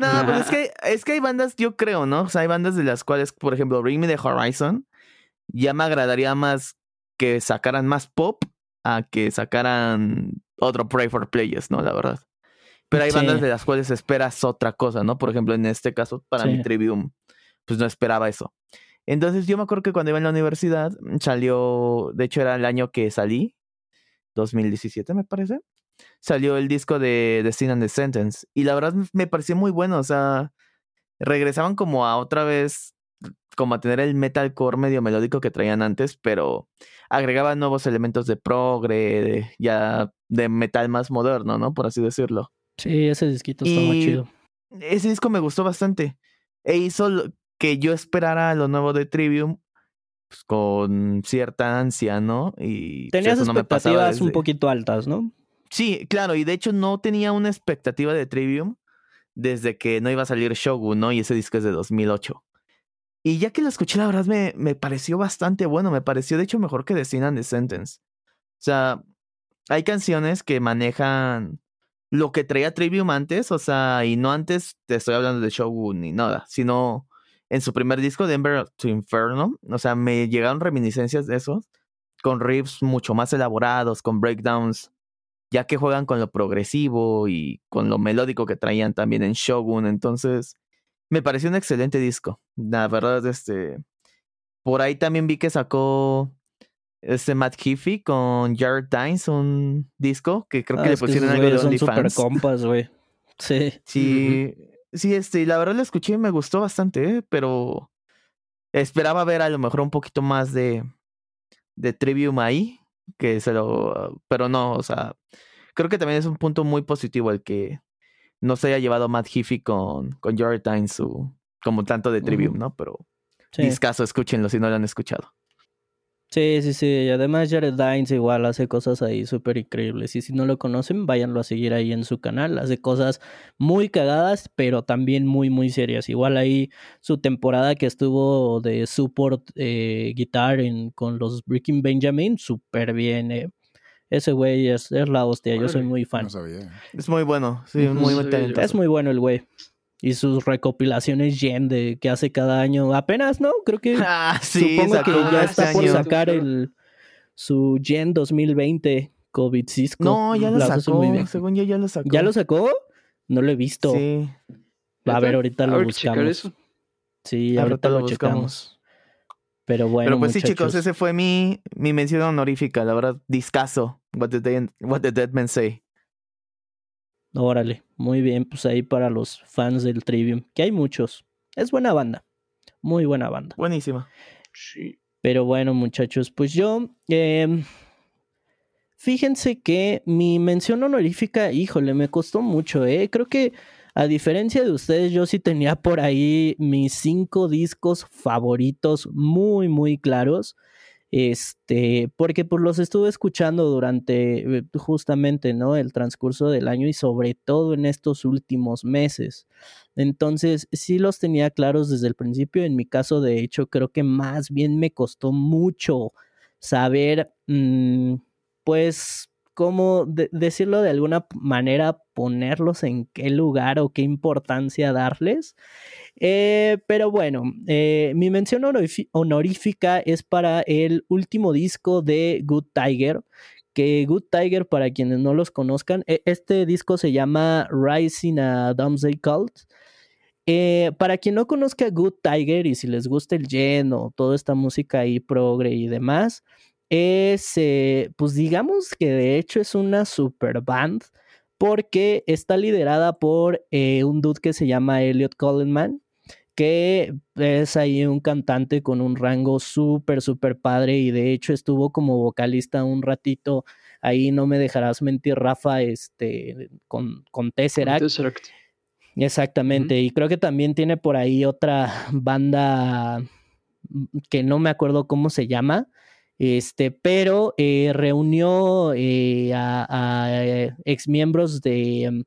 no, pues es que, es que hay bandas, yo creo, ¿no? O sea, hay bandas de las cuales, por ejemplo, Bring Me the Horizon, ya me agradaría más que sacaran más pop a que sacaran otro Pray for Players, ¿no? La verdad. Pero hay bandas de las cuales esperas otra cosa, ¿no? Por ejemplo, en este caso, para mi Trivium, pues no esperaba eso. Entonces yo me acuerdo que cuando iba en la universidad salió, de hecho era el año que salí, 2017 me parece, salió el disco de The Sin and the Sentence. Y la verdad me pareció muy bueno, o sea, regresaban como a otra vez, como a tener el metalcore medio melódico que traían antes, pero agregaban nuevos elementos de progre, ya de metal más moderno, ¿no? Por así decirlo. Sí, ese disquito está muy chido. Ese disco me gustó bastante. E hizo que yo esperara lo nuevo de Trivium pues, con cierta ansia, ¿no? Y pues, Tenías expectativas un poquito altas, ¿no? Sí, claro, y de hecho no tenía una expectativa de Trivium desde que no iba a salir Shogun, ¿no? Y ese disco es de 2008. Y ya que lo escuché, la verdad me, me pareció bastante bueno, me pareció de hecho mejor que The Sin and the Sentence. O sea, hay canciones que manejan lo que traía Trivium antes, o sea, y no antes te estoy hablando de Shogun ni nada, sino en su primer disco, Denver to Inferno, o sea, me llegaron reminiscencias de eso, con riffs mucho más elaborados, con breakdowns, ya que juegan con lo progresivo y con lo melódico que traían también en Shogun, entonces me pareció un excelente disco, la verdad, este, por ahí también vi que sacó este Matt Heafy con Jared Dines, un disco que creo que ah, le pusieron algo de OnlyFans. Son compas, güey. Sí. Sí, sí, este, la verdad lo escuché y me gustó bastante, ¿eh? pero esperaba ver a lo mejor un poquito más de, de Trivium ahí, que se lo, pero no, o sea, creo que también es un punto muy positivo el que no se haya llevado Matt Heafy con, con Jared Dines su, como tanto de Trivium, ¿no? Pero sí. discaso, escúchenlo si no lo han escuchado. Sí, sí, sí. Y además Jared Dines igual hace cosas ahí súper increíbles. Y si no lo conocen, váyanlo a seguir ahí en su canal. Hace cosas muy cagadas, pero también muy, muy serias. Igual ahí su temporada que estuvo de support eh, guitar en, con los Breaking Benjamin, súper bien. Eh. Ese güey es, es, la hostia. Yo soy muy fan. Es muy bueno. Sí, muy, muy Es muy bueno el güey y sus recopilaciones Yen de que hace cada año. Apenas, ¿no? Creo que ah, sí, supongo que ya está por sacar el su Yen 2020 COVID Cisco. No, ya lo sacó. Según yo ya lo sacó. ¿Ya lo sacó? No lo he visto. Sí. A ver, ahorita lo buscamos. Sí, ahorita, lo, buscamos. Pero bueno. Pero pues sí, chicos, ese fue mi, mi mención honorífica, la verdad, discaso. What did, what did Dead Men Say? Órale, muy bien, pues ahí para los fans del Trivium, que hay muchos. Es buena banda, muy buena banda. Buenísima. Sí. Pero bueno, muchachos, pues yo, eh, fíjense que mi mención honorífica, híjole, me costó mucho, ¿eh? Creo que a diferencia de ustedes, yo sí tenía por ahí mis cinco discos favoritos muy, muy claros. Este, porque pues los estuve escuchando durante eh, justamente, ¿no? El transcurso del año y sobre todo en estos últimos meses. Entonces, sí los tenía claros desde el principio. En mi caso, de hecho, creo que más bien me costó mucho saber, mm, pues, cómo decirlo de alguna manera, ponerlos en qué lugar o qué importancia darles. Eh, pero bueno, eh, mi mención honorífica es para el último disco de Good Tiger. Que Good Tiger, para quienes no los conozcan, e, este disco se llama Rising a Doomsday Cult. Eh, para quien no conozca Good Tiger y si les gusta el gen o toda esta música ahí progre y demás, es, pues digamos que de hecho es una super band porque está liderada por un dude que se llama Elliot Coleman que es ahí un cantante con un rango súper, súper padre y de hecho estuvo como vocalista un ratito, ahí no me dejarás mentir Rafa, este, con, con Tesseract. Exactamente, y creo que también tiene por ahí otra banda mm, que no me acuerdo cómo se llama, este, pero eh, reunió eh, a, a, eh, exmiembros de mm,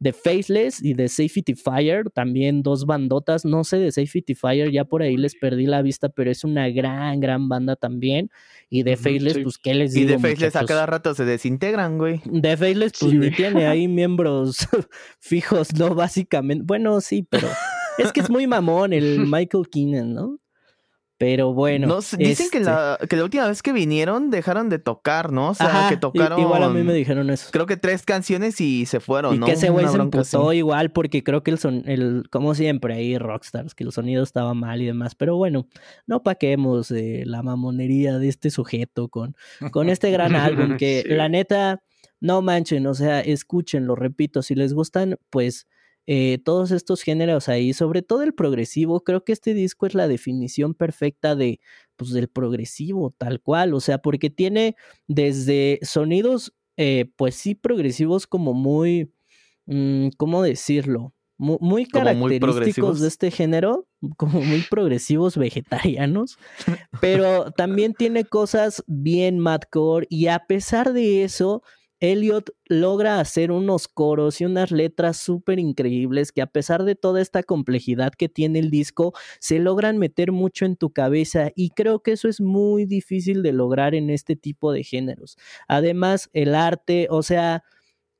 de Faceless y de Safety Fire, también dos bandotas, no sé de Safety Fire, ya por ahí les perdí la vista, pero es una gran, gran banda también. Y de Faceless, pues, ¿qué les digo? Y de Faceless a cada rato se desintegran, güey. De Faceless, pues, ni tiene ahí miembros fijos, ¿no? Básicamente, bueno, sí, pero es que es muy mamón el Michael Keenan, ¿no? Pero bueno. dicen que, la, este que la última vez que vinieron dejaron de tocar, ¿no? O sea, que tocaron. Igual a mí me dijeron eso. Creo que tres canciones y se fueron, y ¿no? que ese güey se emputó igual porque creo que el son, el, como siempre ahí, Rockstars, que el sonido estaba mal y demás. Pero bueno, no paquemos eh, la mamonería de este sujeto con, con este gran álbum que la neta, no manchen, o sea, escúchenlo, repito, si les gustan, pues eh, todos estos géneros ahí, sobre todo el progresivo, creo que este disco es la definición perfecta de, pues, del progresivo, tal cual, o sea, porque tiene desde sonidos, eh, pues sí, progresivos como muy, mm, ¿cómo decirlo? Muy, característicos de este género, como muy progresivos vegetarianos, pero también tiene cosas bien madcore y a pesar de eso, Elliot logra hacer unos coros y unas letras súper increíbles que a pesar de toda esta complejidad que tiene el disco, se logran meter mucho en tu cabeza y creo que eso es muy difícil de lograr en este tipo de géneros. Además, el arte, o sea,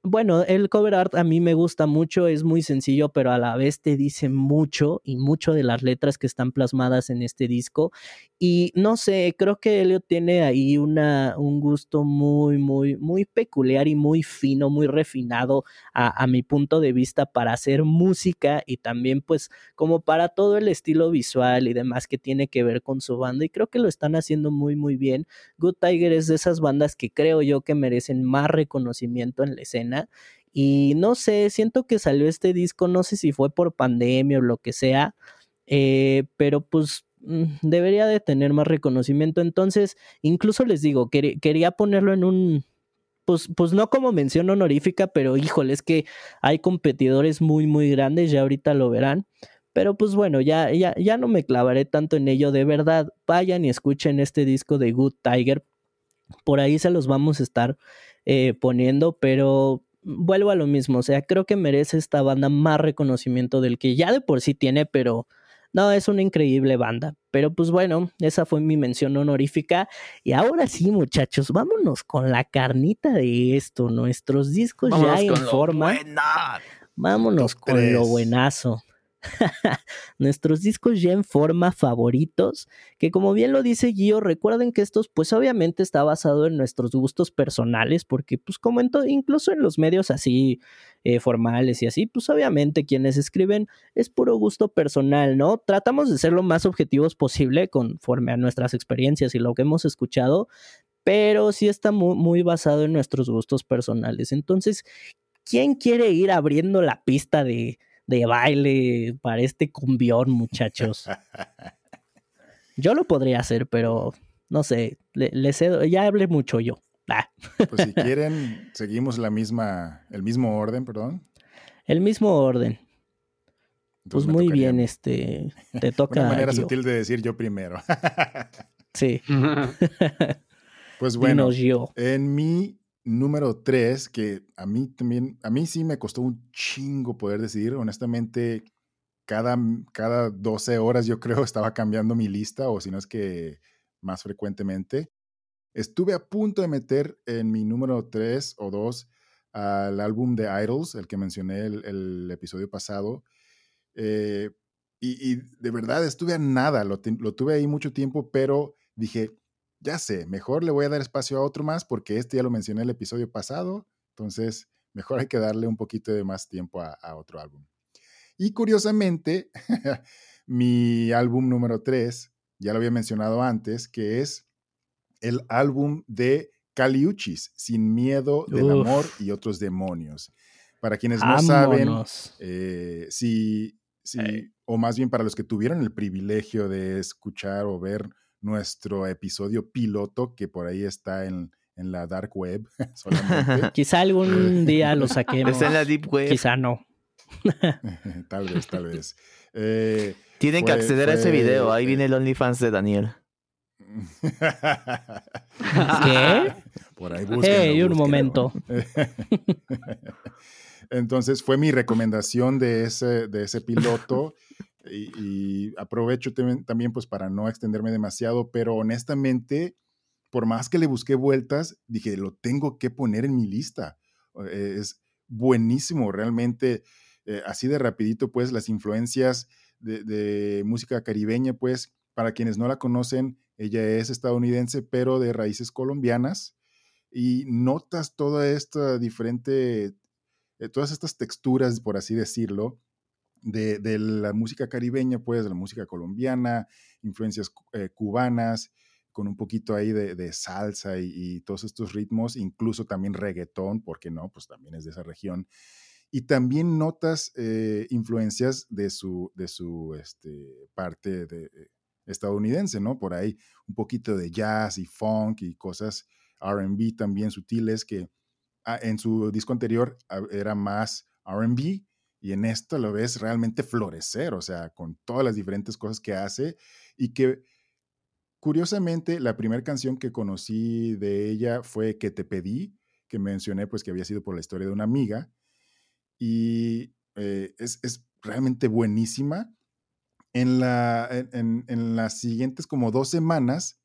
bueno, el cover art a mí me gusta mucho, es muy sencillo, pero a la vez te dice mucho y mucho de las letras que están plasmadas en este disco. Y no sé, creo que Elliot tiene ahí una, un gusto muy, muy, muy peculiar y muy fino, muy refinado a, a mi punto de vista para hacer música y también pues como para todo el estilo visual y demás que tiene que ver con su banda. Y creo que lo están haciendo muy, muy bien. Good Tiger es de esas bandas que creo yo que merecen más reconocimiento en la escena y no sé, siento que salió este disco, no sé si fue por pandemia o lo que sea, eh, pero pues mm, debería de tener más reconocimiento. Entonces, incluso les digo, quería ponerlo en un, pues, pues no como mención honorífica, pero híjole, es que hay competidores muy, muy grandes, ya ahorita lo verán. Pero pues bueno, ya, ya, ya no me clavaré tanto en ello. De verdad, vayan y escuchen este disco de Good Tiger. Por ahí se los vamos a estar eh, poniendo, pero vuelvo a lo mismo, o sea, creo que merece esta banda más reconocimiento del que ya de por sí tiene, pero no, es una increíble banda. Pero pues bueno, esa fue mi mención honorífica. Y ahora sí, muchachos, vámonos con la carnita de esto. Nuestros discos ya en forma. Vámonos con lo buenazo. nuestros discos ya en forma favoritos, que como bien lo dice Gio, recuerden que estos pues obviamente está basado en nuestros gustos personales, porque pues como en incluso en los medios así eh, formales y así, pues obviamente quienes escriben es puro gusto personal, ¿no? Tratamos de ser lo más objetivos posible conforme a nuestras experiencias y lo que hemos escuchado, pero sí está muy, muy basado en nuestros gustos personales. Entonces, ¿quién quiere ir abriendo la pista de de baile para este cumbión, muchachos. Yo lo podría hacer, pero no sé, le, cedo, ya hablé mucho yo. Ah. Pues si quieren, seguimos la misma, el mismo orden, perdón. El mismo orden. pues muy bien, este, te toca. Una manera sutil de decir yo primero. sí. pues bueno, yo. en mi número tres, que a mí también, a mí sí me costó un chingo poder decidir. Honestamente, cada, cada 12 horas yo creo estaba cambiando mi lista, o si no es que más frecuentemente. Estuve a punto de meter en mi número 3 o 2 al álbum de Idols, el que mencioné el, el episodio pasado. Eh, y, y, de verdad estuve a nada, lo, lo tuve ahí mucho tiempo, pero dije, ya sé, mejor le voy a dar espacio a otro más porque este ya lo mencioné el episodio pasado, entonces mejor hay que darle un poquito de más tiempo a, otro álbum. Y curiosamente, mi álbum número 3, ya lo había mencionado antes, que es el álbum de Caliuchis, Sin Miedo del Amor y otros demonios. Para quienes no saben, eh, si, si o más bien para los que tuvieron el privilegio de escuchar o ver nuestro episodio piloto, que por ahí está en, la dark web solamente. Quizá algún día lo saquemos. Está en la deep web. Quizá no. tal vez, tal vez. Eh, Tienen que acceder a ese video. Ahí viene el OnlyFans de Daniel. ¿Qué? Por ahí búsquenlo, un momento. Entonces fue mi recomendación de ese, de ese piloto y, aprovecho también pues para no extenderme demasiado, pero honestamente, por más que le busqué vueltas, dije, lo tengo que poner en mi lista. Eh, es buenísimo, realmente, eh, así de rapidito, pues las influencias de, música caribeña, pues para quienes no la conocen, ella es estadounidense, pero de raíces colombianas. Y notas toda esta diferente, eh, todas estas texturas, por así decirlo, de, la música caribeña, pues, de la música colombiana, influencias eh, cubanas, con un poquito ahí de, salsa y, todos estos ritmos, incluso también reggaetón, porque no, pues también es de esa región. Y también notas eh, influencias de su, de su este, parte de, estadounidense, ¿no? Por ahí un poquito de jazz y funk y cosas RB también sutiles que ah, en su disco anterior ah, era más RB y en esto lo ves realmente florecer, o sea, con todas las diferentes cosas que hace y que curiosamente la primera canción que conocí de ella fue Que te pedí, que mencioné pues que había sido por la historia de una amiga y eh, es, es, realmente buenísima. En, la, en, en, las siguientes como dos semanas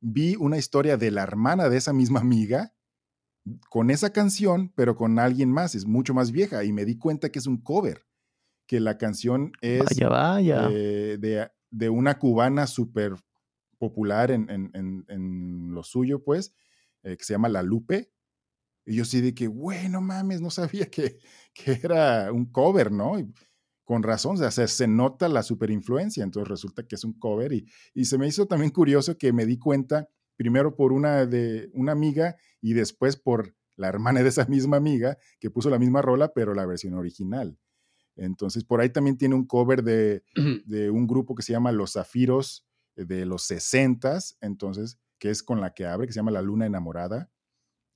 vi una historia de la hermana de esa misma amiga con esa canción, pero con alguien más, es mucho más vieja y me di cuenta que es un cover, que la canción es vaya, vaya. De, de, una cubana súper popular en, en, en, lo suyo, pues, eh, que se llama La Lupe. Y yo sí de que, bueno, mames, no sabía que, que era un cover, ¿no? con razón, o sea, se, nota la superinfluencia, entonces resulta que es un cover y, y, se me hizo también curioso que me di cuenta primero por una de una amiga y después por la hermana de esa misma amiga que puso la misma rola, pero la versión original. Entonces, por ahí también tiene un cover de, de un grupo que se llama Los Zafiros de los 60 entonces, que es con la que abre, que se llama La Luna Enamorada.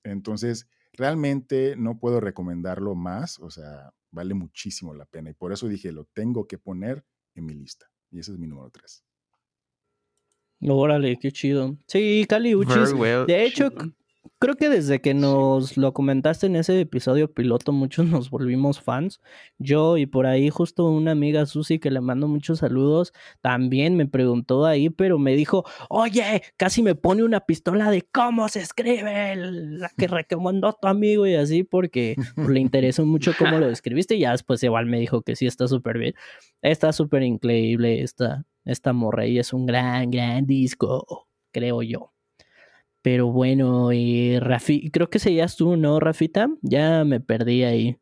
Entonces, realmente no puedo recomendarlo más, o sea, vale muchísimo la pena. Y por eso dije, lo tengo que poner en mi lista. Y ese es mi número 3. Órale, qué chido. Sí, Cali Uchis. De hecho, creo que desde que nos lo comentaste en ese episodio piloto, muchos nos volvimos fans. Yo y por ahí justo una amiga Susi que le mando muchos saludos, también me preguntó ahí, pero me dijo, oye, casi me pone una pistola de cómo se escribe la que recomendó tu amigo y así, porque pues, le interesó mucho cómo lo escribiste y ya después igual me dijo que sí, está súper bien. Está súper increíble esta, esta morra y es un gran, gran disco, creo yo. Pero bueno, y Rafi, creo que serías tú, ¿no, Rafita? Ya me perdí ahí.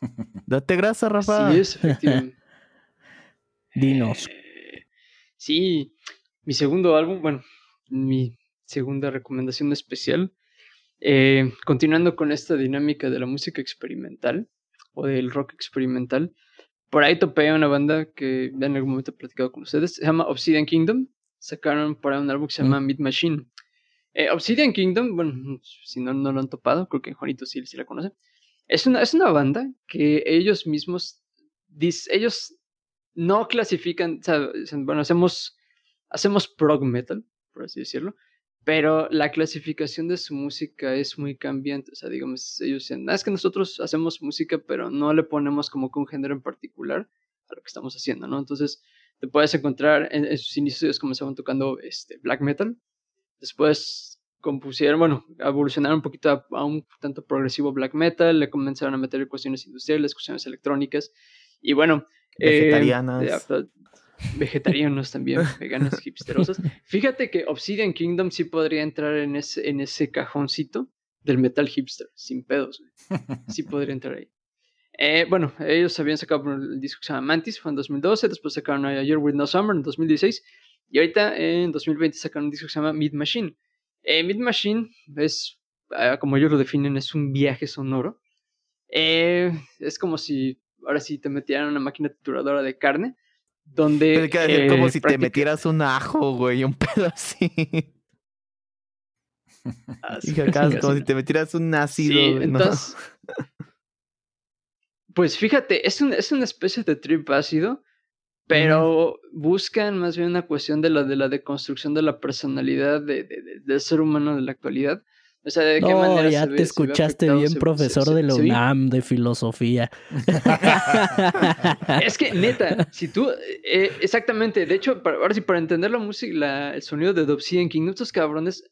Date grasa, Rafa. Sí, es efectivamente. Dinos. Eh, sí, mi segundo álbum, bueno, mi segunda recomendación especial. Eh, continuando con esta dinámica de la música experimental o del rock experimental, por ahí topé a una banda que en algún momento he platicado con ustedes, se llama Obsidian Kingdom sacaron por ahí un álbum que se llama Mid Machine. Eh, Obsidian Kingdom, bueno, si no, no lo han topado, creo que Juanito sí, sí la conoce. Es una, es una banda que ellos mismos, ellos no clasifican, o sea, bueno, hacemos, hacemos prog metal, por así decirlo, pero la clasificación de su música es muy cambiante. O sea, digamos, ellos dicen, es que nosotros hacemos música, pero no le ponemos como que un género en particular a lo que estamos haciendo, ¿no? Entonces, te puedes encontrar en, sus inicios comenzaban tocando este, black metal, después compusieron, bueno, evolucionaron un poquito a, un tanto progresivo black metal, le comenzaron a meter cuestiones industriales, cuestiones electrónicas, y bueno, eh, vegetarianas. Vegetarianos también, veganos, hipsterosas. Fíjate que Obsidian Kingdom sí podría entrar en ese, en ese cajoncito del metal hipster, sin pedos. Sí podría entrar ahí. Eh, bueno, ellos habían sacado el disco que se llama Mantis, fue en 2012, después sacaron A Year With No Summer en 2016, y ahorita en 2020 sacaron un disco que se llama Mid Machine. Eh, Mid Machine es, ah, como ellos lo definen, es un viaje sonoro. Eh, es como si ahora sí te metieran una máquina trituradora de carne, donde... Pero como si te metieras un ajo, güey, un pedo así. Ah, como si te metieras un ácido. entonces, Pues fíjate, es, es una especie de trip ácido, pero buscan más bien una cuestión de la, de la deconstrucción de la personalidad de, del ser humano de la actualidad. O sea, de qué manera ya te escuchaste bien, profesor de la UNAM de filosofía. es que, neta, si tú. Eh, exactamente, de hecho, ahora sí, para entender la música, la, el sonido de Dobsy King, estos cabrones,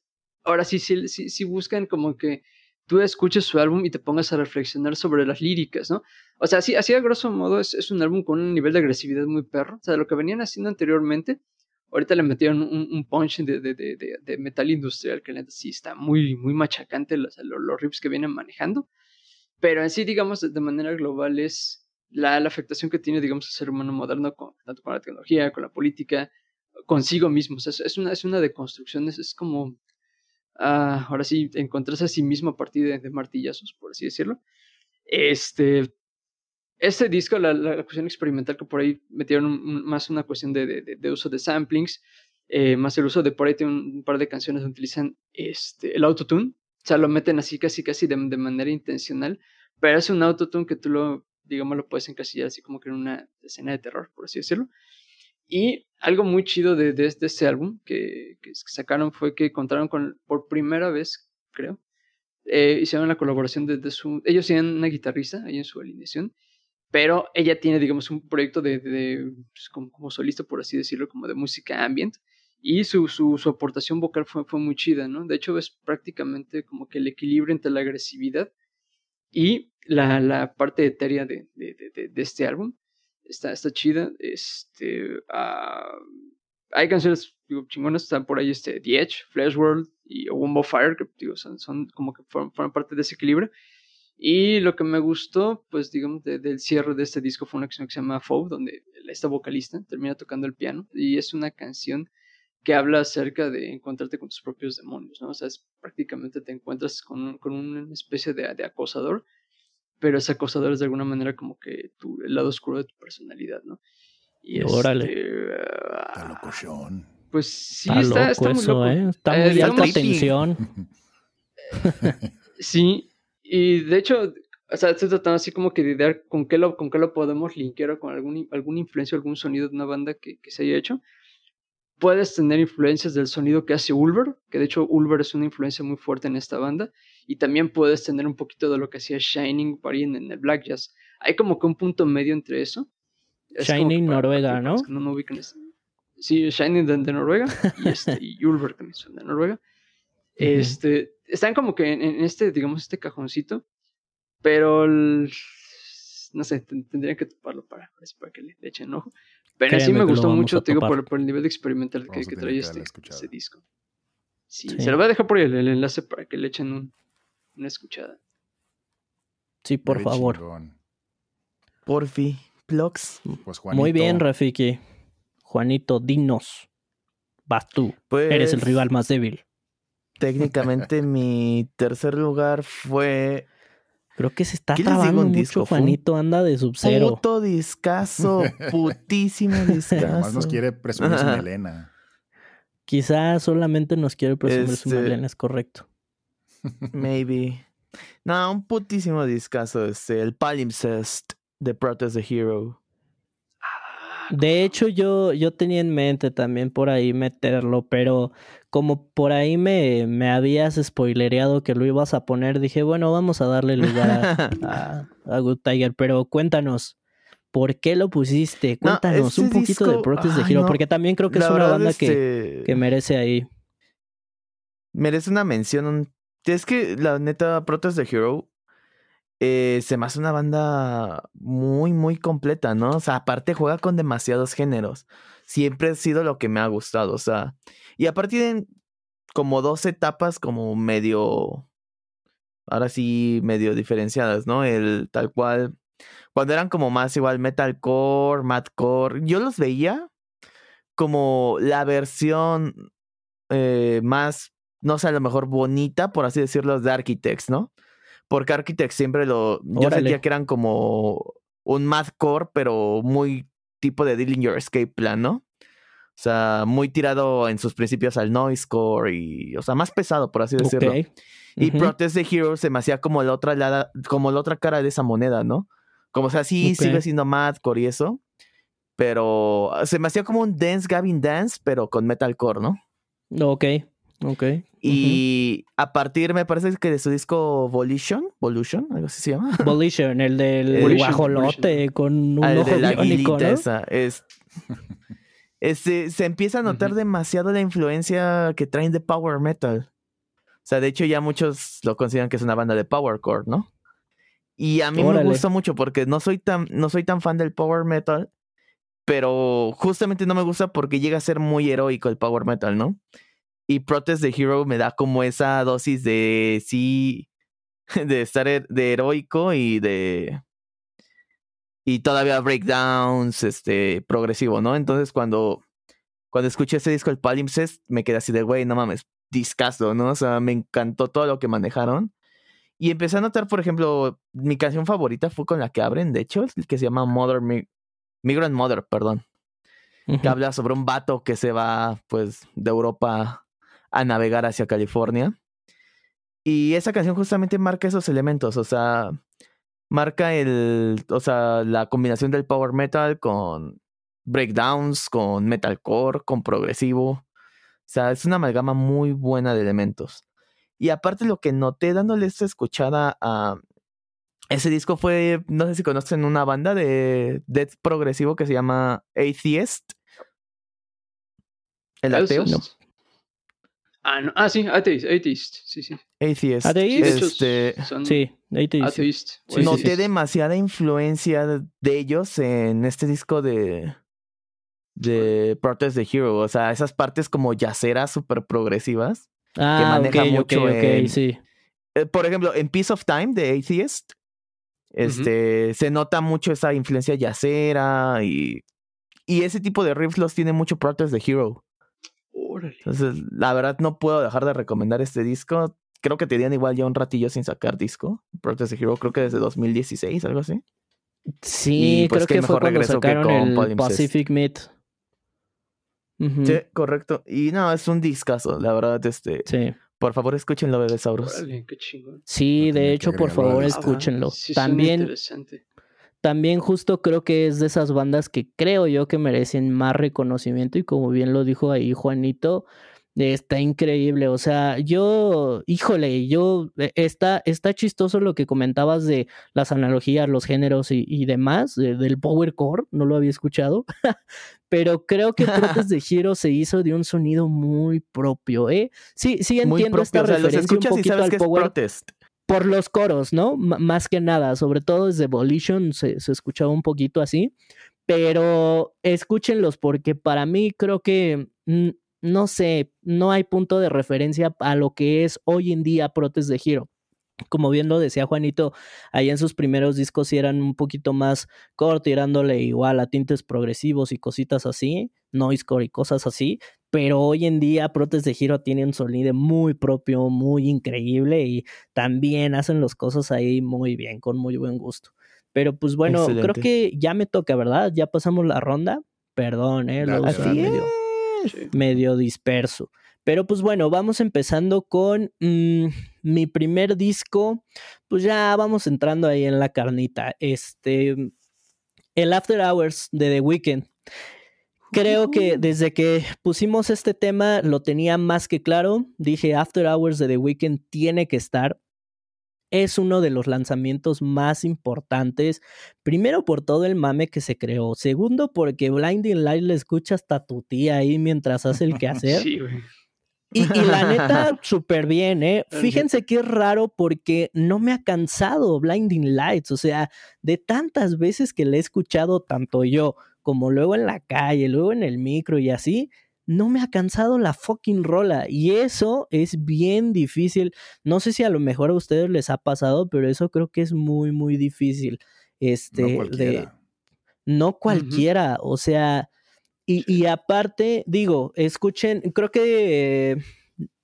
ahora sí, sí, sí, sí buscan como que tú escuches su álbum y te pongas a reflexionar sobre las líricas, ¿no? O sea, así, así a grosso modo es, es, un álbum con un nivel de agresividad muy perro. O sea, lo que venían haciendo anteriormente, ahorita le metieron un, un punch de, de, de, de, metal industrial que sí está muy, muy machacante los, los, riffs que vienen manejando. Pero en sí, digamos, de manera global es la, la afectación que tiene, digamos, el ser humano moderno, con, tanto con la tecnología, con la política, consigo mismo. O sea, es, una, es una deconstrucción, es, es como Ah, ahora sí, encontrarse a sí mismo a partir de, martillazos, por así decirlo. Este, este disco, la, la, cuestión experimental que por ahí metieron más una cuestión de, de, uso de samplings, eh, más el uso de por ahí tiene un, par de canciones donde utilizan este, el autotune, o sea, lo meten así casi casi de, manera intencional, pero es un autotune que tú lo, digamos, lo puedes encasillar así como que en una escena de terror, por así decirlo. Y algo muy chido de, de, este álbum que, que, sacaron fue que contaron con, por primera vez, creo, eh, hicieron la colaboración desde su... Ellos tienen una guitarrista ahí en su alineación, pero ella tiene, digamos, un proyecto de, de pues, como, solista, por así decirlo, como de música ambient, y su, su, su, aportación vocal fue, fue muy chida, ¿no? De hecho, es prácticamente como que el equilibrio entre la agresividad y la, la parte etérea de, de, de este álbum está, está chida. Este, uh, hay canciones digo, chingonas, están por ahí este, The Edge, Flash World y Wombo Fire, que digo, son, son como que forman, parte de ese equilibrio. Y lo que me gustó, pues digamos, del cierre de este disco fue una canción que se llama Faux, donde esta vocalista termina tocando el piano y es una canción que habla acerca de encontrarte con tus propios demonios, ¿no? O sea, es, prácticamente te encuentras con, con una especie de, de acosador pero ese acosador es de alguna manera como que tu, el lado oscuro de tu personalidad, ¿no? Y Órale. Este, está locochón. Pues sí, está, está, muy loco. ¿eh? Está muy alta tensión. sí, y de hecho, o sea, estoy tratando así como que de idear con qué lo, con qué lo podemos linkear o con algún, alguna influencia, algún sonido de una banda que, que se haya hecho puedes tener influencias del sonido que hace Ulver, que de hecho Ulver es una influencia muy fuerte en esta banda, y también puedes tener un poquito de lo que hacía Shining por en el Black Jazz. Hay como que un punto medio entre eso. Shining Noruega, ¿no? no, no ubican Sí, Shining de, Noruega y, este, y Ulver también son de Noruega. Este, están como que en, este, digamos, este cajoncito, pero no sé, tendrían que toparlo para, para que le echen ojo. Pero sí me gustó mucho, te digo, por, el nivel experimental que, que trae este, este, disco. Sí, se lo voy a dejar por ahí el, enlace para que le echen una escuchada. Sí, por favor. Porfi. Plugs. Pues Muy bien, Rafiki. Juanito, dinos. Vas tú. Eres el pues rival más débil. Técnicamente mi tercer lugar fue Creo que se está trabando un mucho, Juanito, anda de sub-zero. Puto discazo, putísimo discazo. Además nos quiere presumir su melena. Quizás solamente nos quiere presumir su este melena, es correcto. Maybe. No, un putísimo discazo, este, el Palimpsest de Protest the Hero. De hecho, yo, yo tenía en mente también por ahí meterlo, pero como por ahí me, me habías spoilereado que lo ibas a poner, dije, bueno, vamos a darle lugar a, Good Tiger, pero cuéntanos, ¿por qué lo pusiste? Cuéntanos un poquito de Protest the Hero, porque también creo que es una banda que, que merece ahí. Merece una mención. Es que la neta, Protest the Hero eh, se me hace una banda muy, muy completa, ¿no? O sea, aparte juega con demasiados géneros. Siempre ha sido lo que me ha gustado, o sea. Y aparte tienen como dos etapas como medio, ahora sí, medio diferenciadas, ¿no? El tal cual, cuando eran como más igual metalcore, madcore, yo los veía como la versión eh, más, no sé, a lo mejor bonita, por así decirlo, de Architects, ¿no? Porque Architects siempre lo. Yo sentía que eran como un mathcore, pero muy tipo de Dillinger Escape Plan, ¿no? O sea, muy tirado en sus principios al noisecore y, o sea, más pesado, por así decirlo. Y Protest the Hero se me hacía como la otra como la otra cara de esa moneda, ¿no? Como o sea, sí sigue siendo mathcore y eso, pero se me hacía como un Dance Gavin Dance, pero con metalcore, ¿no? Ok, ok. Y a partir, me parece que de su disco Volition, Volition, algo así se llama. Volition, el del guajolote con un ah, ojo de la ¿no? esa, es, se empieza a notar demasiado la influencia que traen de power metal. O sea, de hecho ya muchos lo consideran que es una banda de powercore, ¿no? Y a mí me gusta mucho porque no soy tan no soy tan fan del power metal, pero justamente no me gusta porque llega a ser muy heroico el power metal, ¿no? Y Protest the Hero me da como esa dosis de sí, de estar de heroico y de... Y todavía breakdowns, este, progresivo, ¿no? Entonces cuando, cuando escuché ese disco, el Palimpsest, me quedé así de, güey, no mames, discasto, ¿no? O sea, me encantó todo lo que manejaron. Y empecé a notar, por ejemplo, mi canción favorita fue con la que abren, de hecho, que se llama Mother Migrant Mother, perdón. Que habla sobre un vato que se va, pues, de Europa a navegar hacia California. Y esa canción justamente marca esos elementos, o sea, marca el, o sea, la combinación del power metal con breakdowns, con metalcore, con progresivo. O sea, es una amalgama muy buena de elementos. Y aparte lo que noté dándole esta escuchada a ese disco fue, no sé si conocen una banda de death progresivo que se llama Atheist. El ateo. Ah, no. ah, sí, atheist, atheist, sí, sí. Atheist. Atheist. Este, sí, atheist. Noté demasiada influencia de ellos en este disco de de Protest the Hero, o sea, esas partes como yaceras súper progresivas ah, que maneja mucho en, sí. Eh, por ejemplo, en Piece of Time de Atheist, este, se nota mucho esa influencia yacera y, y ese tipo de riffs los tiene mucho Protest the Hero. Entonces, la verdad no puedo dejar de recomendar este disco. Creo que tenían igual ya un ratillo sin sacar disco. Protest the Hero creo que desde 2016, algo así. Sí, pues, creo que fue cuando sacaron el Pacific Mid. Sí, correcto. Y no, es un discazo, la verdad, este. Sí. Por favor, escúchenlo, Bebesauros. Sí, de hecho, por favor, escúchenlo. También, también justo creo que es de esas bandas que creo yo que merecen más reconocimiento y como bien lo dijo ahí Juanito, está increíble. O sea, yo, híjole, yo, e, está, está chistoso lo que comentabas de las analogías, los géneros y, demás, del Power Core, no lo había escuchado, pero creo que Protest de Hero se hizo de un sonido muy propio, ¿eh? Sí, sí entiendo esta referencia un poquito al Power. Protest por los coros, ¿no? más que nada, sobre todo desde Volition se, se, escuchaba un poquito así, pero escúchenlos porque para mí creo que, mm, no sé, no hay punto de referencia a lo que es hoy en día Protest de Hero. Como bien lo decía Juanito, ahí en sus primeros discos sí eran un poquito más core, tirándole igual a tintes progresivos y cositas así, noisecore y cosas así, pero hoy en día Protest de Hero tiene un sonido muy propio, muy increíble y también hacen las cosas ahí muy bien, con muy buen gusto. Pero pues bueno, creo que ya me toca, ¿verdad? Ya pasamos la ronda. Perdón, eh, lo medio, medio disperso. Pero pues bueno, vamos empezando con mm, mi primer disco. Pues ya vamos entrando ahí en la carnita. Este, el After Hours de The Weeknd. Creo que desde que pusimos este tema lo tenía más que claro. Dije, After Hours de The Weeknd tiene que estar. Es uno de los lanzamientos más importantes. Primero por todo el mame que se creó. Segundo porque Blinding Light le escucha hasta tu tía ahí mientras hace el quehacer. Sí, y, y, la neta, súper bien, ¿eh? Fíjense que es raro porque no me ha cansado Blinding Lights. O sea, de tantas veces que le he escuchado tanto yo como luego en la calle, luego en el micro y así, no me ha cansado la fucking rola. Y eso es bien difícil. No sé si a lo mejor a ustedes les ha pasado, pero eso creo que es muy, muy difícil. Este, no cualquiera. De, no cualquiera. O sea, y, y, aparte, digo, escuchen, creo que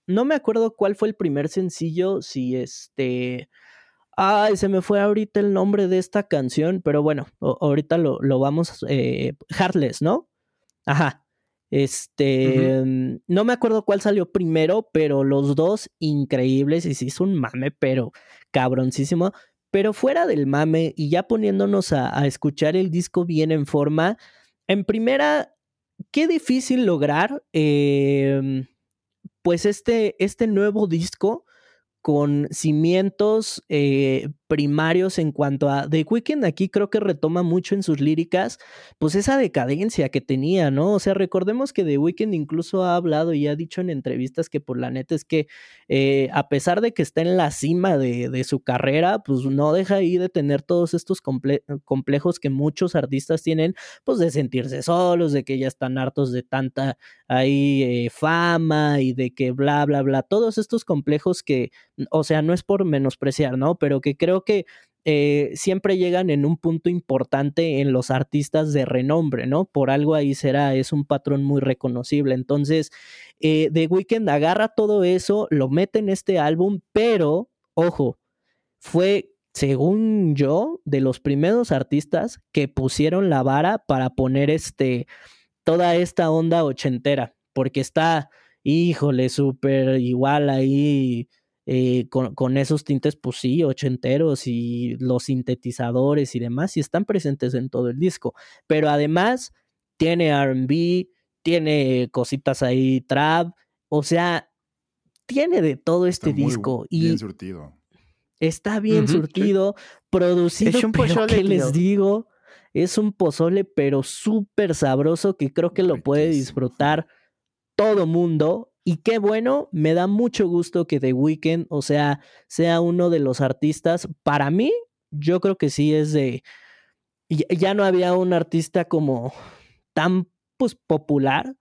no me acuerdo cuál fue el primer sencillo, si este Ay, se me fue ahorita el nombre de esta canción, pero bueno, ahorita lo, lo vamos. Eh, Heartless, ¿no? Ajá. Este, mm, no me acuerdo cuál salió primero, pero los dos increíbles y se hizo un mame, pero cabroncísimo. Pero fuera del mame y ya poniéndonos a, escuchar el disco bien en forma, en primera, qué difícil lograr, em, pues este, este nuevo disco con cimientos eh, primarios en cuanto a The Weeknd aquí creo que retoma mucho en sus líricas pues esa decadencia que tenía, ¿no? O sea, recordemos que The Weeknd incluso ha hablado y ha dicho en entrevistas que por la neta es que eh, a pesar de que está en la cima de, de, su carrera, pues no deja ahí de tener todos estos complejos que muchos artistas tienen, pues de sentirse solos, de que ya están hartos de tanta ahí eh, fama y de que bla, bla, bla, todos estos complejos que o sea, no es por menospreciar, ¿no? Pero que creo que eh, siempre llegan en un punto importante en los artistas de renombre, ¿no? Por algo ahí será, es un patrón muy reconocible. Entonces, eh, The Weeknd agarra todo eso, lo mete en este álbum, pero, ojo, fue, según yo, de los primeros artistas que pusieron la vara para poner este, toda esta onda ochentera, porque está, híjole, súper igual ahí eh, con, esos tintes, pues sí, ochenteros y los sintetizadores y demás, y están presentes en todo el disco. Pero además tiene RB, tiene cositas ahí, trap, o sea, tiene de todo este disco. y bien surtido. Está bien surtido, producido, pero ¿qué les digo? Es un pozole, pero súper sabroso que creo que lo puede disfrutar todo mundo y qué bueno, me da mucho gusto que The Weeknd, o sea, sea uno de los artistas. Para mí, yo creo que sí es de. Ya no había un artista como tan pues popular,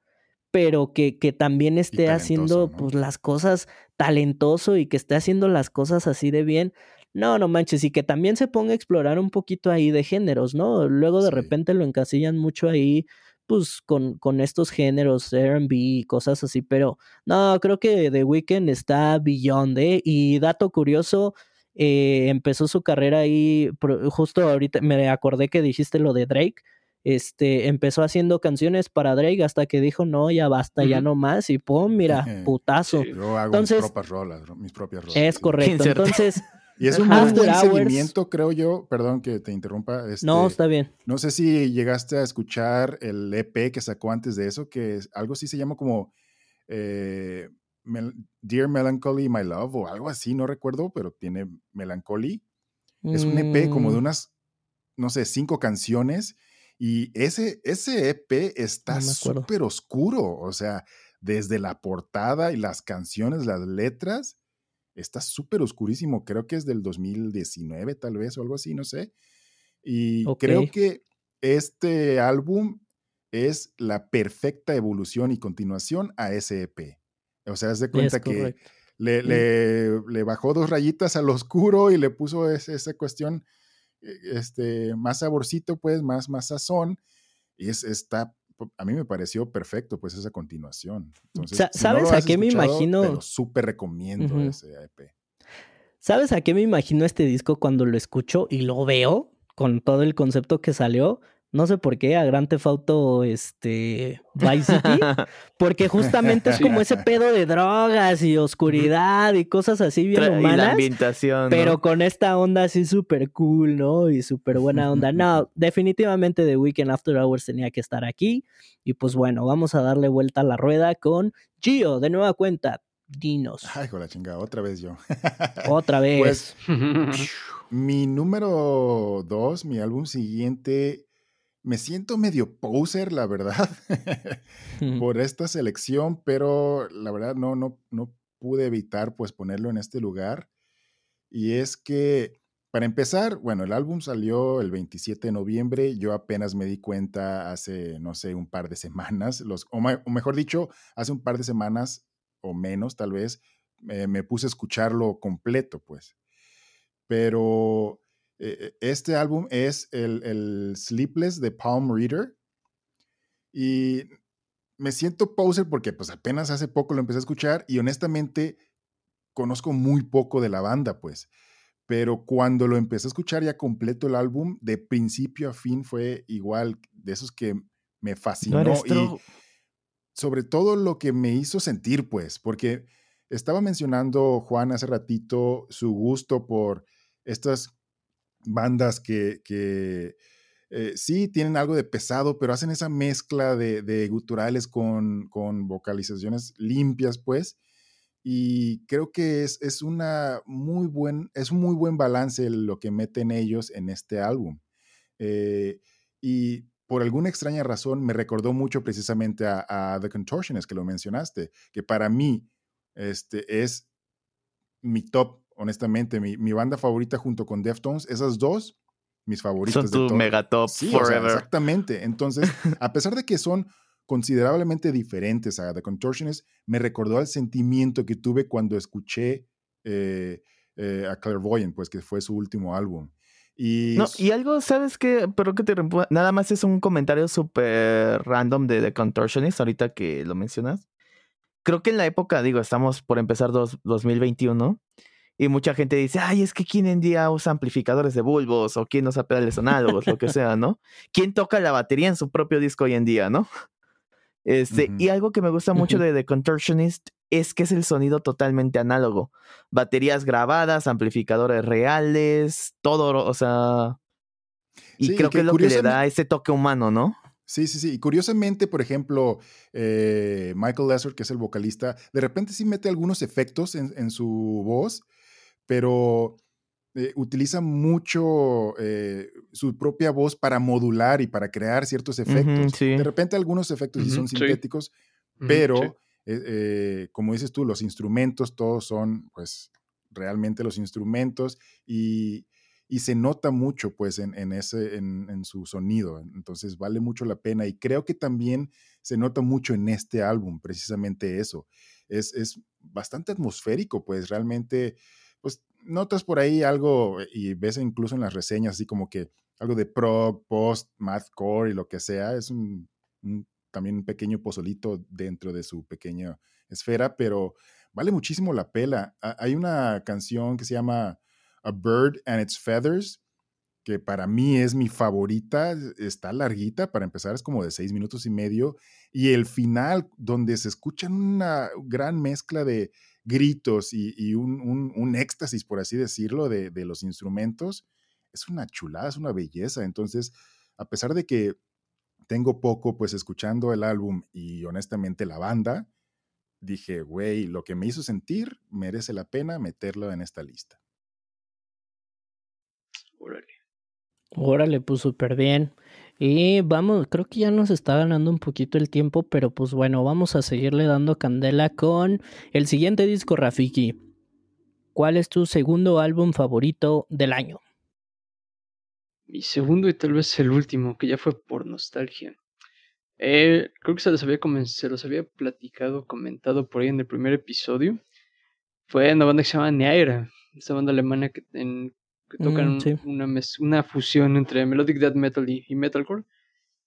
pero que, que también esté haciendo pues las cosas talentoso y que esté haciendo las cosas así de bien. No, no manches, y que también se ponga a explorar un poquito ahí de géneros, ¿no? Luego de repente lo encasillan mucho ahí pues con, con estos géneros, RB y cosas así, pero no, creo que The Weeknd está beyond, ¿eh? Y dato curioso, eh, empezó su carrera ahí, justo ahorita me acordé que dijiste lo de Drake, este, empezó haciendo canciones para Drake hasta que dijo, no, ya basta, ya no más, y pum, mira, putazo. Yo hago Entonces, mis, propias rolas, mis propias rolas. Es correcto, entonces... Y es un muy buen seguimiento, creo yo. Perdón que te interrumpa. Este, no, está bien. No sé si llegaste a escuchar el EP que sacó antes de eso, que es, algo así se llama como eh, Dear Melancholy, My Love, o algo así, no recuerdo, pero tiene Melancholy. Es un EP como de mm. unas, no sé, cinco canciones. Y ese, ese EP está súper oscuro. O sea, desde la portada y las canciones, las letras está súper oscurísimo, creo que es del 2019 tal vez o algo así, no sé. Y creo que este álbum es la perfecta evolución y continuación a ese EP. O sea, haz de cuenta que le, le, bajó dos rayitas al oscuro y le puso esa cuestión e, este, más saborcito, pues, más, más sazón. Y es, está a mí me pareció perfecto, pues, esa continuación. ¿Sabes a qué me imagino? súper recomiendo ese EP. ¿Sabes a qué me imagino este disco cuando lo escucho y lo veo con todo el concepto que salió? No sé por qué, a Grand Theft Auto este, Vice City, porque justamente es como ese pedo de drogas y oscuridad y cosas así bien humanas. Y la ambientación. Pero con esta onda así súper cool, ¿no? Y súper buena onda. No, definitivamente The Weekend After Hours tenía que estar aquí. Y pues bueno, vamos a darle vuelta a la rueda con Gio, de nueva cuenta. Dinos. Ay, con la chingada, otra vez yo. otra vez. Pues, mi número dos, mi álbum siguiente me siento medio poser, la verdad, por esta selección, pero la verdad no, no, no pude evitar pues ponerlo en este lugar. Y es que, para empezar, bueno, el álbum salió el 27 de noviembre, yo apenas me di cuenta hace, no sé, un par de semanas, los, o, mejor dicho, hace un par de semanas o menos tal vez, me puse a escucharlo completo, pues. Pero eh, este álbum es el, Sleepless de Palm Reader. Y me siento poser porque pues apenas hace poco lo empecé a escuchar y honestamente conozco muy poco de la banda, pues. pero cuando lo empecé a escuchar ya completo el álbum, de principio a fin fue igual, de esos que me fascinó y sobre todo lo que me hizo sentir, pues, porque estaba mencionando Juan hace ratito su gusto por estas bandas que, que eh, sí tienen algo de pesado, pero hacen esa mezcla de, de guturales con, con, vocalizaciones limpias, pues. Y creo que es, es, una muy buen, es un muy buen balance lo que meten ellos en este álbum. Eh, y por alguna extraña razón me recordó mucho precisamente a, The Contortionist, que lo mencionaste, que para mí este, es mi top, honestamente, mi, mi banda favorita junto con Deftones. Esas dos mis favoritos. Son tu megatop forever. exactamente. Entonces, a pesar de que son considerablemente diferentes a The Contortionist, me recordó al sentimiento que tuve cuando escuché eh, eh, a Clairvoyant, pues que fue su último álbum. Y, no, y algo, ¿sabes qué? Pero que te Nada más es un comentario súper random de The Contortionist, ahorita que lo mencionas. Creo que en la época, digo, estamos por empezar dos, 2021 y mucha gente dice, ay, es que quién en día usa amplificadores de bulbos o quién usa pedales análogos, lo que sea, ¿no? ¿Quién toca la batería en su propio disco hoy en día, no? Este, Y algo que me gusta mucho de The Contortionist es que es el sonido totalmente análogo. Baterías grabadas, amplificadores reales, todo, o sea. Y creo que, es lo que le da ese toque humano, ¿no? Sí, sí, sí. Y curiosamente, por ejemplo, eh, Michael Lesser, que es el vocalista, de repente sí mete algunos efectos en, en su voz pero eh, utiliza mucho eh, su propia voz para modular y para crear ciertos efectos. De repente algunos efectos sí son sintéticos, pero eh, como dices tú, los instrumentos todos son pues realmente los instrumentos y, se nota mucho pues en, ese, en, su sonido. Entonces vale mucho la pena y creo que también se nota mucho en este álbum, precisamente eso. Es, es bastante atmosférico, pues realmente pues notas por ahí algo y ves incluso en las reseñas así como que algo de prog, post, mathcore y lo que sea. Es un, también un pequeño pozolito dentro de su pequeña esfera, pero vale muchísimo la pena. Hay una canción que se llama A Bird and Its Feathers, que para mí es mi favorita. Está larguita, para empezar es como de seis minutos y medio. Y el final, donde se escuchan una gran mezcla de gritos y, un, éxtasis, por así decirlo, de, los instrumentos, es una chulada, es una belleza. Entonces, a pesar de que tengo poco, pues escuchando el álbum y honestamente la banda, dije, güey, lo que me hizo sentir merece la pena meterlo en esta lista. Órale. Órale, pues súper bien. Y vamos, creo que ya nos está ganando un poquito el tiempo, pero pues bueno, vamos a seguirle dando candela con el siguiente disco, Rafiki. ¿Cuál es tu segundo álbum favorito del año? Mi segundo y tal vez el último, que ya fue por nostalgia. Eh, creo que se los, había se los había platicado, comentado por ahí en el primer episodio. Fue una banda que se llama Neaira, esa banda alemana que, en, que tocan mm, una, una, fusión entre melodic death metal y, metalcore,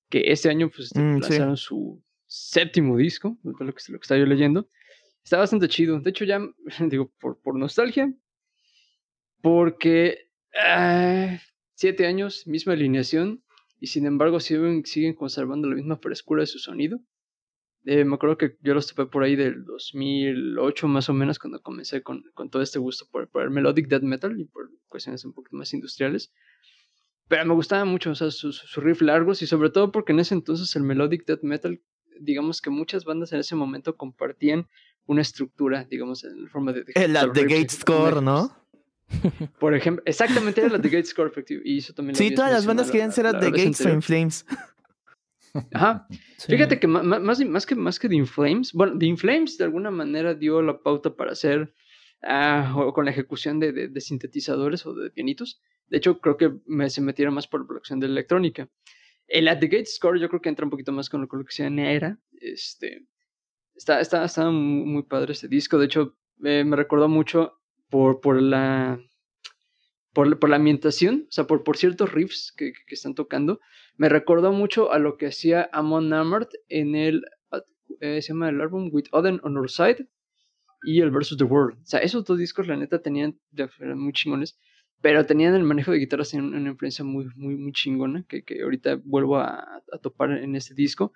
que este año pues este, mm, lanzaron su séptimo disco, lo que, lo que estaba yo leyendo. Está bastante chido. De hecho, ya digo, por, por nostalgia, porque ah, siete años, misma alineación, y sin embargo siguen, siguen conservando la misma frescura de su sonido. Eh, me acuerdo que yo los topé por ahí del 2008 más o menos cuando comencé con, con todo este gusto por, por, el melodic death metal y por cuestiones un poco más industriales. Pero me gustaba mucho o sea, sus, sus riffs largos y sobre todo porque en ese entonces el melodic death metal, digamos que muchas bandas en ese momento compartían una estructura, digamos, en forma de... de la de Gate Score, ¿no? Por ejemplo, exactamente era la de Gate Score. Y eso también sí, todas las bandas querían ser The Gates Flames. Ajá. Fíjate que más, más, que más que The Inflames, bueno, The Inflames de alguna manera dio la pauta para hacer ah, con la ejecución de, de, sintetizadores o de pianitos. De hecho, creo que me, se metieron más por la producción de electrónica. El At the Gate Score yo creo que entra un poquito más con lo, que se era. Este, está, está, está muy, padre este disco. De hecho, me recordó mucho por, por la por, por, la ambientación, o sea, por, por ciertos riffs que, que, están tocando, me recordó mucho a lo que hacía Amon Amart en el, eh, se llama el álbum With Odin on Our Side y el Versus the World. O sea, esos dos discos, la neta, tenían, eran muy chingones, pero tenían el manejo de guitarras en una influencia muy, muy, muy chingona, que, que ahorita vuelvo a, a, topar en este disco.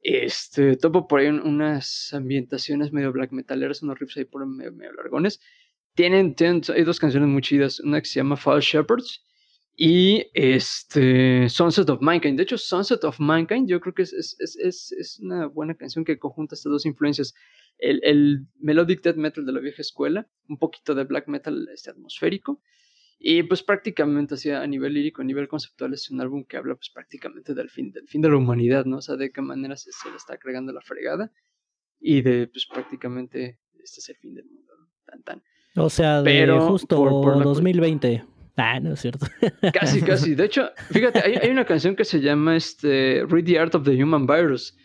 Este, topo por ahí unas ambientaciones medio black metaleras, unos riffs ahí por medio, medio largones. Tienen, tienen, hay dos canciones muy chidas, una que se llama Fall Shepherds y este, Sunset of Mankind. De hecho, Sunset of Mankind yo creo que es, es, es, es una buena canción que conjunta estas dos influencias. El, el, melodic death metal de la vieja escuela, un poquito de black metal este, atmosférico. Y pues prácticamente así a nivel lírico, a nivel conceptual es un álbum que habla pues prácticamente del fin, del fin de la humanidad, ¿no? O sea, de qué manera se, se le está agregando la fregada y de pues prácticamente este es el fin del mundo, ¿no? Tan, tan. O sea, de Pero justo por, por 2020. Ah, no es cierto. Casi, casi. De hecho, fíjate, hay, hay, una canción que se llama este, Read the Art of the Human Virus,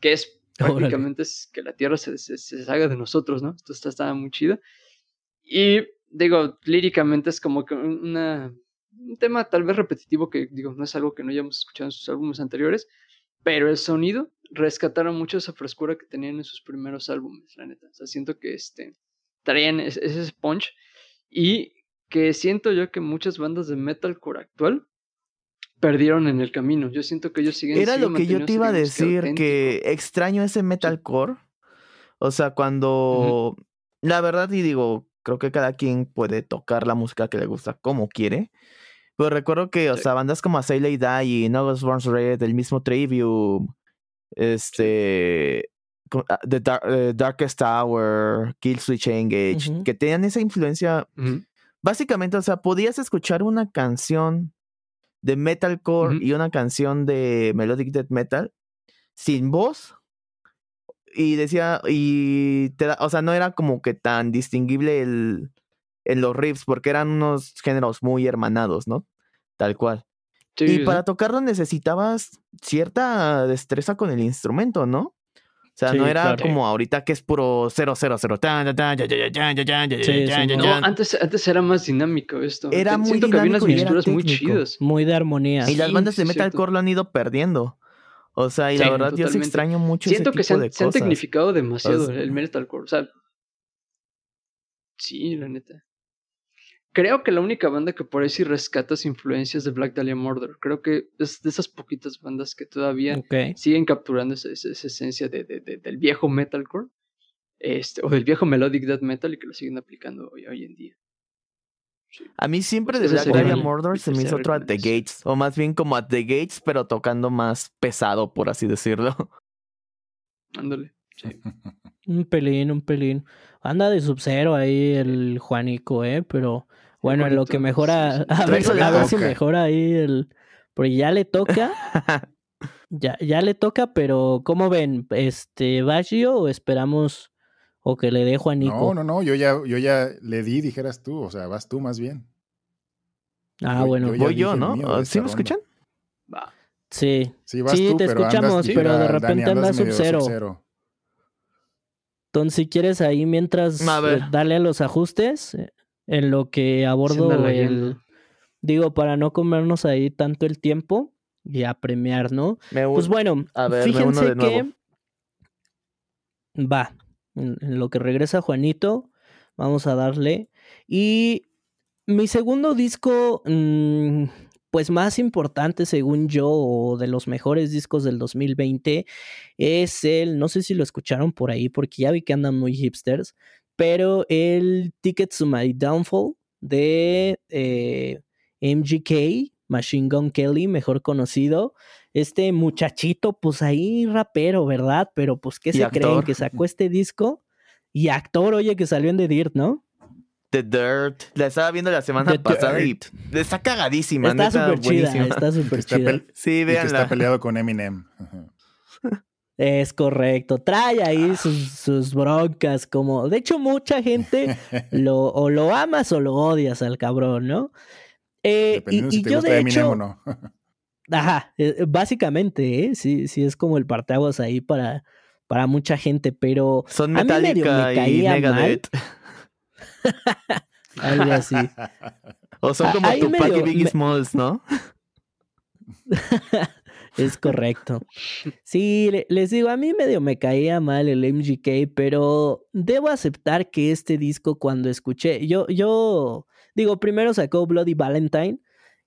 que es prácticamente es que la Tierra se, se, se salga de nosotros, ¿no? Esto está, está muy chido. Y digo, líricamente es como que una, un tema tal vez repetitivo que, digo, no es algo que no hayamos escuchado en sus álbumes anteriores, pero el sonido rescataron mucho esa frescura que tenían en sus primeros álbumes, la neta. O sea, siento que este, traían ese, punch y que siento yo que muchas bandas de metalcore actual perdieron en el camino. Yo siento que ellos siguen Era lo que yo te iba a decir, que extraño ese metalcore. O sea, cuando. Uh -huh. La verdad, y digo, creo que cada quien puede tocar la música que le gusta como quiere. Pero recuerdo que, o sí. sea, bandas como Sailor Die y No Burns Red, el mismo Trivium, este. Ah, The Dark, uh, Darkest Hour, Kill Switch Engage, uh -huh. que tenían esa influencia. Uh -huh básicamente, o sea, podías escuchar una canción de metalcore uh -huh. y una canción de melodic death metal sin voz y decía y te da, o sea, no era como que tan distinguible el en los riffs porque eran unos géneros muy hermanados, ¿no? Tal cual. Sí, y sí. para tocarlo necesitabas cierta destreza con el instrumento, ¿no? O sea, sí, no era claro. como ahorita que es puro 000. No, antes, antes era más dinámico esto. Era muy Siento dinámico que había unas mixturas muy chidas. Muy de armonía. Y las bandas de metalcore lo han ido perdiendo. O sea, y sí, la verdad totalmente. yo sí extraño mucho Siento ese que tipo se han, de se han cosas. tecnificado demasiado o sea, el metalcore. O sea, sí, la neta. Creo que la única banda que por ahí sí rescata influencias de Black Dahlia Murder. Creo que es de esas poquitas bandas que todavía okay. siguen capturando esa, esa, esa esencia de, de, de, del viejo metalcore. Este, o del viejo melodic death metal y que lo siguen aplicando hoy, hoy en día. Sí. A mí siempre de Black Dahlia Murder se me hizo otro At The Gates, o más bien como At The Gates, pero tocando más pesado, por así decirlo. Ándale, sí. un pelín, un pelín. Anda de Sub-Zero ahí el Juanico, ¿eh? Pero bueno, en lo que mejora, a ver, a ver si mejora ahí el... Porque ya le toca, ya, ya le toca, pero ¿cómo ven? Este, ¿Vagio o esperamos o que le dé Juanico? No, no, no, yo ya, yo ya le di, dijeras tú, o sea, vas tú más bien. Ah, yo, bueno. Yo voy yo, ¿no? ¿Sí me escuchan? Va. Sí, sí, sí tú, te escuchamos, andas, pero de repente Dani, andas sub-cero. Sub Entonces, si quieres ahí mientras a eh, darle a los ajustes, eh, en lo que abordo el... Digo, para no comernos ahí tanto el tiempo y a premiar, ¿no? Me pues bueno, a ver, fíjense que... Va, en, en lo que regresa Juanito, vamos a darle. Y mi segundo disco, mmm, pues más importante según yo, o de los mejores discos del 2020, es el, no sé si lo escucharon por ahí, porque ya vi que andan muy hipsters, pero el Ticket to My Downfall de eh, MGK, Machine Gun Kelly, mejor conocido. Este muchachito, pues ahí rapero, ¿verdad? Pero pues, ¿qué se actor. creen? Que sacó este disco y actor, oye, que salió en The Dirt, ¿no? The Dirt. La estaba viendo la semana The pasada Dirt. y está cagadísima. Está súper chida, está súper chida. Sí, vean. Está peleado con Eminem. Es correcto, trae ahí sus, sus, broncas, como de hecho mucha gente lo o lo amas o lo odias al cabrón, ¿no? Eh, y, si y yo de hecho, o no. ajá, eh, básicamente, ¿eh? sí, sí es como el parteaguas ahí para, para mucha gente, pero son Metallica me y Megadeth. Algo así. O son como Tupac y Biggie me... Smalls, ¿no? Es correcto. Sí, les digo, a mí medio me caía mal el MGK, pero debo aceptar que este disco cuando escuché, yo, yo Digo, primero sacó Bloody Valentine.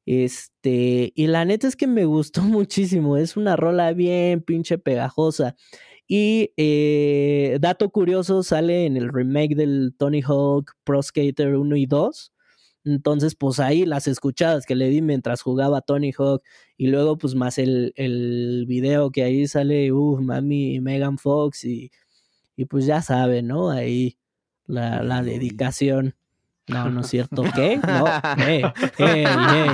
Este, y la neta es que me gustó muchísimo. Es una rola bien pinche pegajosa. Y eh, dato curioso, sale en el remake del Tony Hawk Pro Skater 1 y 2. Entonces, pues ahí las escuchadas que le di mientras jugaba Tony Hawk y luego pues más el, el video que ahí sale, uff, mami Megan Fox y, y pues ya sabe, ¿no? Ahí la, la dedicación. No, no es cierto. ¿Qué? No. Hey, hey, hey,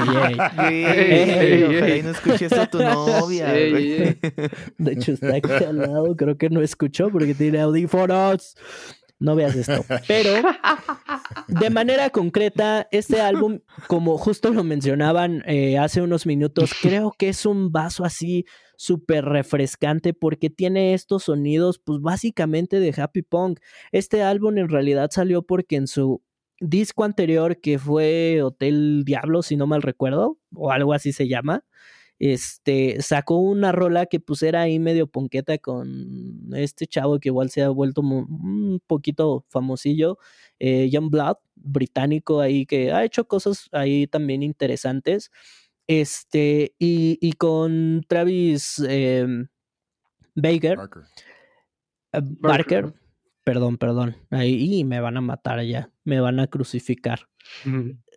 hey. Ojalá no escuches a tu novia. De hecho, está aquí al lado. Creo que no escuchó porque tiene audífonos. No veas esto. Pero, de manera concreta, este álbum, como justo lo mencionaban eh, hace unos minutos, creo que es un vaso así súper refrescante porque tiene estos sonidos, pues básicamente de happy punk. Este álbum en realidad salió porque en su disco anterior, que fue Hotel Diablo, si no mal recuerdo, o algo así se llama, este, sacó una rola que pues era ahí medio ponqueta con este chavo que igual se ha vuelto un poquito famosillo, eh, Young Blood, británico ahí, que ha hecho cosas ahí también interesantes. Este, y, y con Travis eh, Baker, Barker. eh, Barker, perdón, perdón, ahí me van a matar ya, me van a crucificar.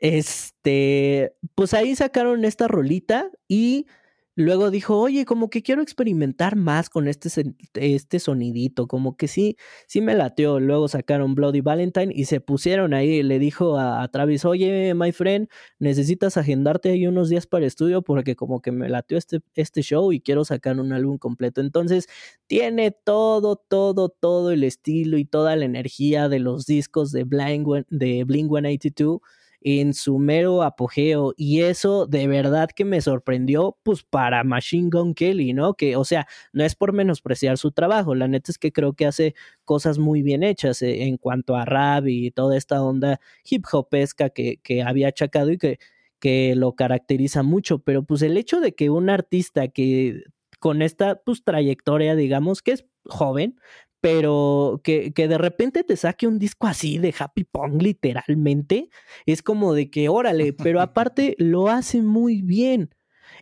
Este, pues ahí sacaron esta rolita y luego dijo, oye, como que quiero experimentar más con este, este sonidito, como que sí, sí me lateó. Luego sacaron Bloody Valentine y se pusieron ahí, le dijo a, Travis, oye, my friend, necesitas agendarte ahí unos días para estudio porque como que me lateó este, este show y quiero sacar un álbum completo. Entonces, tiene todo, todo, todo el estilo y toda la energía de los discos de Blink, de Blink 182 en su mero apogeo y eso de verdad que me sorprendió pues para Machine Gun Kelly, ¿no? Que o sea, no es por menospreciar su trabajo, la neta es que creo que hace cosas muy bien hechas eh, en cuanto a rap y toda esta onda hip hopesca que, que había achacado y que, que lo caracteriza mucho, pero pues el hecho de que un artista que con esta pues trayectoria digamos que es joven, pero que, que, de repente te saque un disco así de Happy Pong, literalmente, es como de que, órale, pero aparte lo hace muy bien.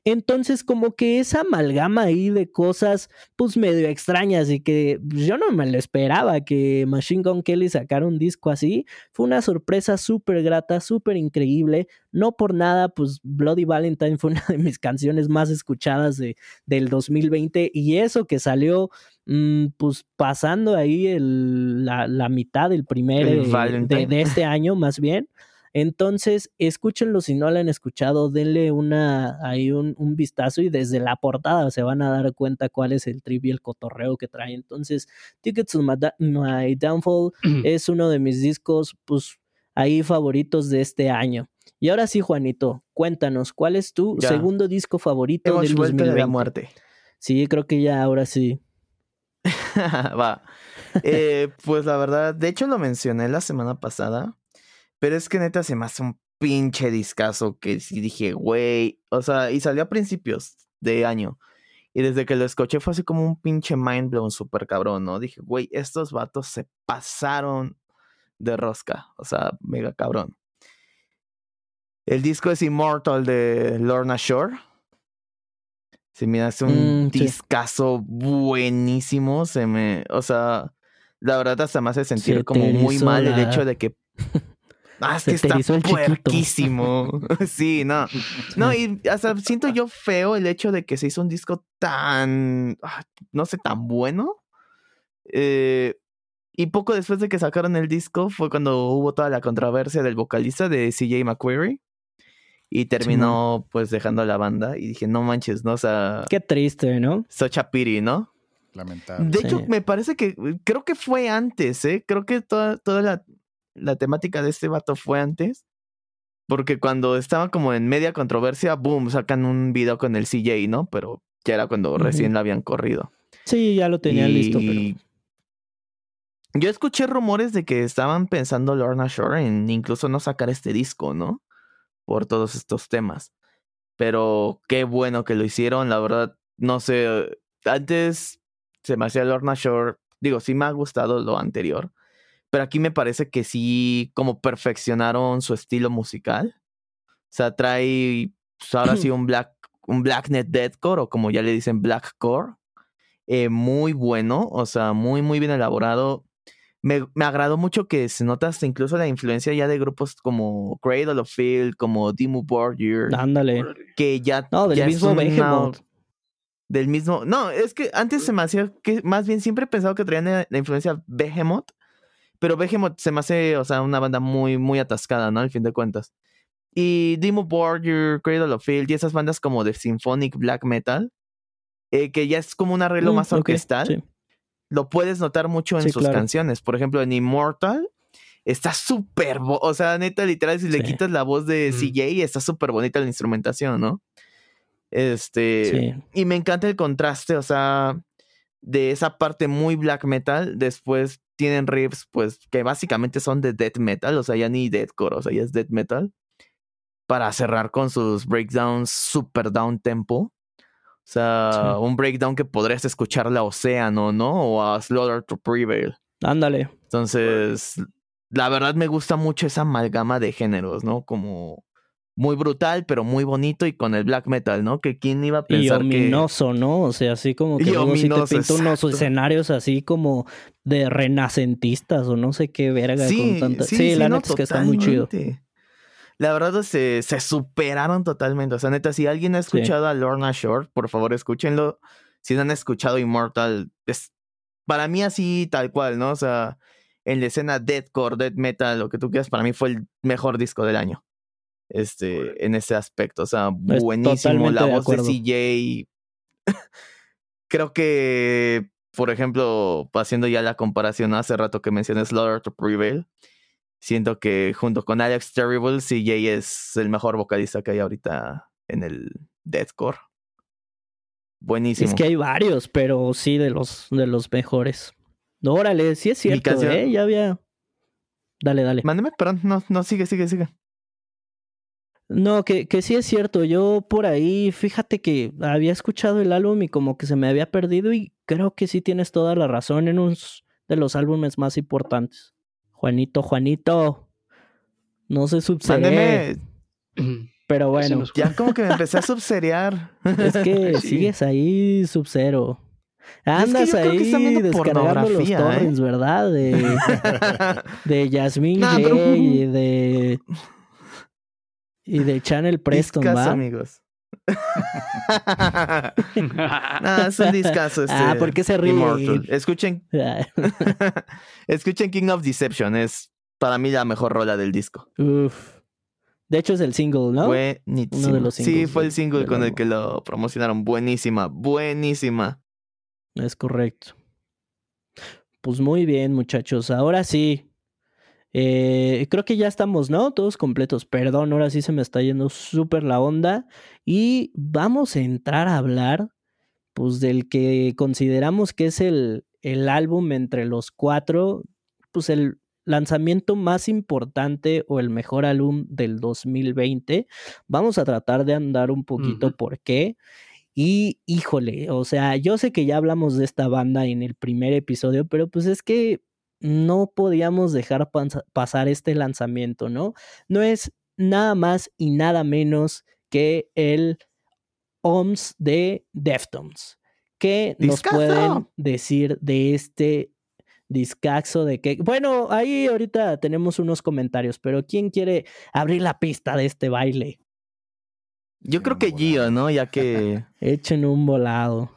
Entonces, como que esa amalgama ahí de cosas, pues medio extrañas y que yo no me lo esperaba que Machine Gun Kelly sacara un disco así, fue una sorpresa súper grata, súper increíble. No por nada, pues Bloody Valentine fue una de mis canciones más escuchadas de, del 2020 y eso que salió mmm, pues pasando ahí el, la, la, mitad del primer El de, de, este año más bien. Entonces, escúchenlo si no lo han escuchado, denle una ahí un, un, vistazo y desde la portada se van a dar cuenta cuál es el trip y el cotorreo que trae. Entonces, Tickets to My, Downfall es uno de mis discos, pues, ahí favoritos de este año. Y ahora sí, Juanito, cuéntanos, ¿cuál es tu ya. segundo disco favorito Hemos del 2020? De la muerte. Sí, creo que ya ahora sí. Va. Eh, pues la verdad, de hecho lo mencioné la semana pasada, pero es que neta se me hace un pinche discazo que sí dije, güey, o sea, y salió a principios de año. Y desde que lo escuché fue así como un pinche mind blown súper cabrón, ¿no? Dije, güey, estos vatos se pasaron de rosca, o sea, mega cabrón. El disco es Immortal de Lorna Shore. Se me hace un mm, discazo sí. buenísimo. Se me. O sea, la verdad hasta me hace sentir como muy mal la... el hecho de que. Ah, es que está puerquísimo. sí, no. No, y hasta siento yo feo el hecho de que se hizo un disco tan. No sé, tan bueno. Eh, y poco después de que sacaron el disco fue cuando hubo toda la controversia del vocalista de CJ McQuarrie y terminó sí, pues dejando la banda y dije, no manches, ¿no? O sea... Qué triste, ¿no? Such a pity, ¿no? Lamentable. De hecho, sí. me parece que, creo que fue antes, ¿eh? Creo que toda, toda la, la temática de este vato fue antes. Porque cuando estaba como en media controversia, boom, sacan un video con el CJ, ¿no? Pero ya era cuando uh -huh. recién la habían corrido. Sí, ya lo tenían y... listo, pero... Yo escuché rumores de que estaban pensando Lorna Shore en incluso no sacar este disco, ¿no? por todos estos temas. Pero qué bueno que lo hicieron, la verdad, no sé, antes se me hacía Lorna Shore, digo, sí me ha gustado lo anterior, pero aquí me parece que sí, como perfeccionaron su estilo musical. O sea, trae pues, ahora sí un black, un blacknet deathcore, o como ya le dicen, blackcore. Eh, muy bueno, o sea, muy, muy bien elaborado. Me, me, agradó mucho que se nota hasta incluso la influencia ya de grupos como Cradle of Field, como Dimmu Borgir. Ándale. Que ya. No, del ya mismo Behemoth. Del mismo. No, es que antes se me hacía que. Más bien siempre he pensado que traían la, la influencia Behemoth. Pero Behemoth se me hace, o sea, una banda muy, muy atascada, ¿no? Al fin de cuentas. Y Dimmu Borgir, Cradle of Field y esas bandas como de Symphonic Black Metal, eh, que ya es como un arreglo Mm, más orquestal, sí. lo puedes notar mucho en Sí, sus claro. canciones. Por ejemplo, en Immortal está súper, o sea, neta, literal, si le quitas la voz de Mm. CJ, está súper bonita la instrumentación, ¿no? Este, Sí. y me encanta el contraste, o sea, de esa parte muy black metal, después tienen riffs, pues, que básicamente son de death metal, o sea, ya ni deathcore, o sea, ya es death metal, para cerrar con sus breakdowns super down tempo. O sea, Sí. un breakdown que podrías escuchar a Océano, ¿no? O a Slaughter to Prevail. Ándale. Entonces, la verdad me gusta mucho esa amalgama de géneros, ¿no? Como muy brutal, pero muy bonito y con el black metal, ¿no? Que quién iba a Y pensar que... ominoso, ¿no? O sea, así como que Y luego sí te pinta unos escenarios así como de renacentistas o no sé qué verga con tanta... Sí, la no, neta es que está muy chido. La verdad se, se superaron totalmente. O sea, neta, si alguien ha escuchado a Lorna Shore, por favor escúchenlo. Si no han escuchado Immortal, es para mí así tal cual, ¿no? O sea, en la escena deathcore, death metal, lo que tú quieras, para mí fue el mejor disco del año. Este, en ese aspecto. O sea, buenísimo. La voz de. CJ. Creo que, por ejemplo, haciendo ya la comparación hace rato que mencioné Slaughter to Prevail, siento que junto con Alex Terrible, CJ es el mejor vocalista que hay ahorita en el deathcore. Buenísimo. Es que hay varios, pero sí de los, de los mejores. No, órale, sí es cierto, canción- ¿eh? Ya había... Dale, dale. Mándeme, perdón, no, no, sigue, sigue, sigue. No, que, que sí es cierto. Yo por ahí, fíjate que había escuchado el álbum y como que se me había perdido y creo que sí tienes toda la razón en uno de los álbumes más importantes. Juanito, Juanito. No se. Mándeme, Pero bueno, ya como que me empecé a subseriar. es que Sí. sigues ahí sub-cero. Andas que ahí descargando los ¿eh? torrents, ¿verdad? De, de Yasmín Nah, J pero- y de... Y de Channel Preston, Discazo, ¿va? amigos. no, es un discazo este. Ah, ¿por qué se ríe? Immortal. Escuchen, escuchen King of Deception, es para mí la mejor rola del disco. Uf. De hecho es el single, ¿no? Buenísima. Uno de los sí, singles fue el single con el que lo promocionaron. Buenísima, buenísima. Es correcto. Pues muy bien, muchachos. Ahora sí. Eh, creo que ya estamos, ¿no? Todos completos. Perdón, ahora sí se me está yendo súper la onda. Y vamos a entrar a hablar, pues, del que consideramos que es el, el álbum entre los cuatro, pues el lanzamiento más importante o el mejor álbum del 2020. Vamos a tratar de andar un poquito por qué. Y híjole, o sea, yo sé que ya hablamos de esta banda en el primer episodio, pero pues es que no podíamos dejar pasar este lanzamiento, ¿no? No es nada más y nada menos que el OMS de Deftones. ¿Qué nos pueden decir de este discaxo de que... Bueno, ahí ahorita tenemos unos comentarios, pero ¿quién quiere abrir la pista de este baile? Yo creo que Gio, ¿no? Ya que. Echen un volado.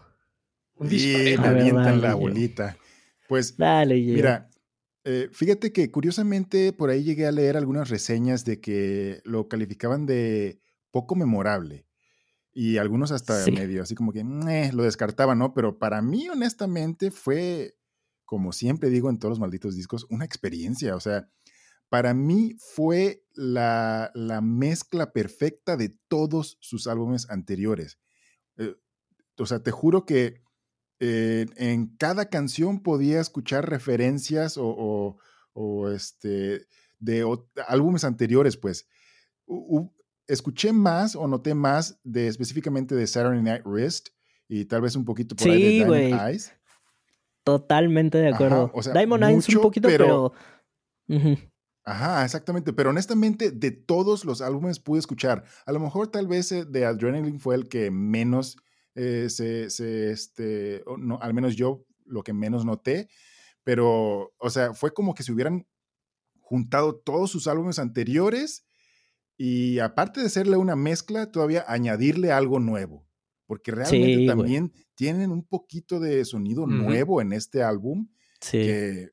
Un dale, la bolita. Pues Dale, Gio. Mira, eh, fíjate que curiosamente por ahí llegué a leer algunas reseñas de que lo calificaban de poco memorable. Y algunos hasta Sí. medio así como que lo descartaban, ¿no? Pero para mí, honestamente, fue, como siempre digo en todos los malditos discos, una experiencia. O sea, para mí fue la, la mezcla perfecta de todos sus álbumes anteriores. Eh, o sea, te juro que eh, en cada canción podía escuchar referencias o, o- o, este, de ot- álbumes anteriores, pues. U- u- escuché más o noté más de específicamente de Saturday Night Wrist y tal vez un poquito por ahí de Sí, Diamond güey. Eyes. Totalmente de Ajá, acuerdo. o sea, Diamond Eyes un poquito, pero... pero- Ajá, exactamente. Pero honestamente, de todos los álbumes pude escuchar. A lo mejor tal vez eh, de Adrenaline fue el que menos eh, se, este, no, al menos yo lo que menos noté. Pero, o sea, fue como que se hubieran juntado todos sus álbumes anteriores y aparte de hacerle una mezcla, todavía añadirle algo nuevo. Porque realmente también tienen un poquito de sonido nuevo en este álbum. Sí. Que,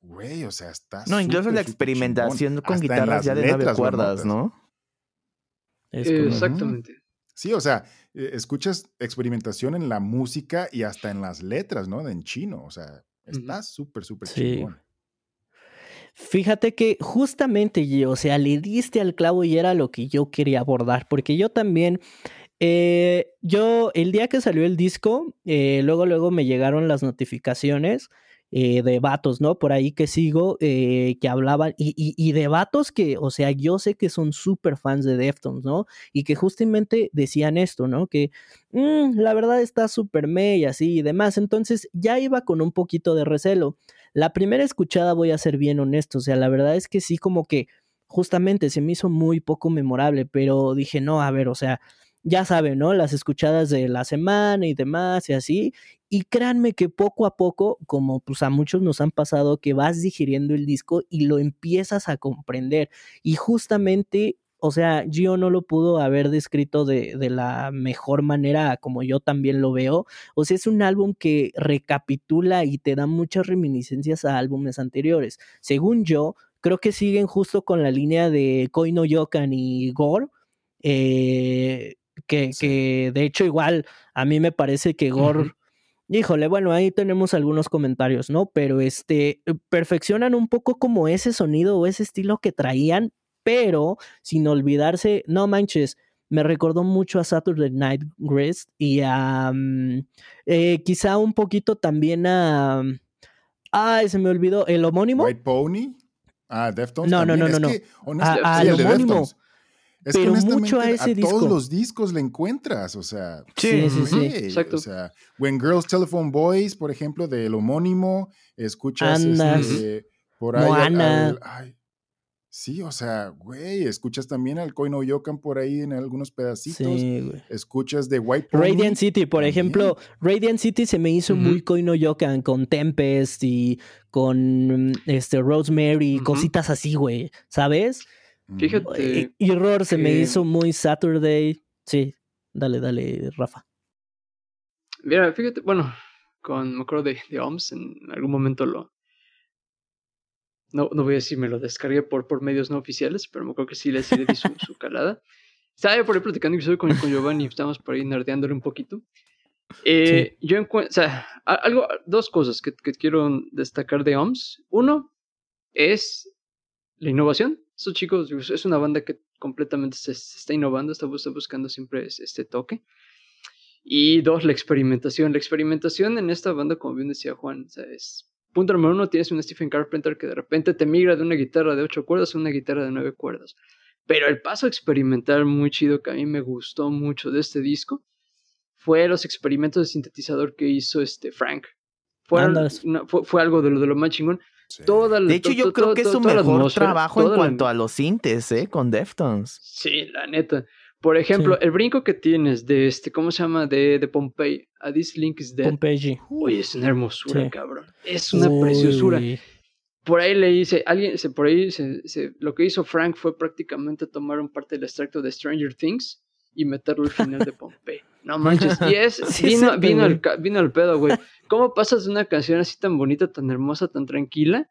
güey, o sea, está. No, incluso la experimentación con guitarras ya de nueve cuerdas, ¿no? Exactamente. Sí, o sea, e, escuchas experimentación en la música y hasta en las letras, ¿no? En chino, o sea, está súper, súper chingón. Fíjate que justamente, o sea, le diste al clavo y era lo que yo quería abordar, porque yo también, eh, yo el día que salió el disco, eh, luego, luego me llegaron las notificaciones eh, de vatos, ¿no? Por ahí que sigo, que hablaban, y, y, de vatos que, o sea, yo sé que son súper fans de Deftones, ¿no? Y que justamente decían esto, ¿no? Que mm, la verdad está súper y así y demás. Entonces ya iba con un poquito de recelo. La primera escuchada, voy a ser bien honesto, o sea, la verdad es que sí, como que justamente se me hizo muy poco memorable, pero dije, no, a ver, o sea, ya saben, ¿no? Las escuchadas de la semana y demás y así. Y créanme que poco a poco, como pues a muchos nos han pasado, que vas digiriendo el disco y lo empiezas a comprender. Y justamente o sea, Gio no lo pudo haber descrito de, de, la mejor manera como yo también lo veo. O sea, es un álbum que recapitula y te da muchas reminiscencias a álbumes anteriores. Según yo, creo que siguen justo con la línea de Koino Yokan y Gore. Eh, que, que, de hecho igual a mí me parece que Gore... Híjole, bueno, ahí tenemos algunos comentarios, ¿no? Pero este, perfeccionan un poco como ese sonido o ese estilo que traían, pero sin olvidarse, no manches, me recordó mucho a Saturday Night Rest y a mm, eh, quizá un poquito también a ay se me olvidó el homónimo. White Pony. Ah Deftones no no no no, no. a, el homónimo es pero que mucho a ese a disco. todos los discos le encuentras, o sea, sí, sí, sí, exacto. O sea, When Girls Telephone Boys, por ejemplo, del homónimo, escuchas este, por ahí al, ay, Sí, o sea, güey, escuchas también al Koino Yokan por ahí en algunos pedacitos. Sí, güey. Escuchas de White Pony. Radiant City, por ejemplo, Radiant City se me hizo muy Koino Yokan con Tempest y con este Rosemary, cositas así, güey, ¿sabes? Fíjate. Roar se me hizo muy Saturday. Sí, dale, dale, Rafa. Mira, fíjate, bueno, con, me acuerdo de, de OMS, en algún momento lo, no, no voy a decir me lo descargué por, por medios no oficiales, pero me acuerdo que sí le, sí di su, calada. Estaba por ahí platicando y con, con Giovanni, estamos por ahí nerdeándole un poquito. Eh, Yo encuentro, o sea, algo, dos cosas que, que, quiero destacar de OMS. Uno es la innovación. Estos chicos, es una banda que completamente se, está innovando, está, está buscando siempre este toque. Y dos, la experimentación. La experimentación en esta banda, como bien decía Juan, o sea, es Punto número uno, tienes un Stephen Carpenter que de repente te migra de una guitarra de ocho cuerdas a una guitarra de nueve cuerdas. Pero el paso experimental muy chido que a mí me gustó mucho de este disco fue los experimentos de sintetizador que hizo este Frank. Fue, fue, algo de lo, de lo más chingón. De hecho, yo creo que es su mejor trabajo en cuanto a los sintes, ¿eh? Con Deftones. Sí, la neta. Por ejemplo, el brinco que tienes de este, ¿cómo se llama? De, de Pompey a This Link is Dead. Pompeii. Uy, es una hermosura, cabrón. Es una preciosura. Por ahí le dice, alguien, se, por ahí se, lo que hizo Frank fue prácticamente tomar un parte del extracto de Stranger Things y meterlo al final de Pompey. No manches, y es, vino, vino, el, vino el pedo, güey. ¿Cómo pasas de una canción así tan bonita, tan hermosa, tan tranquila?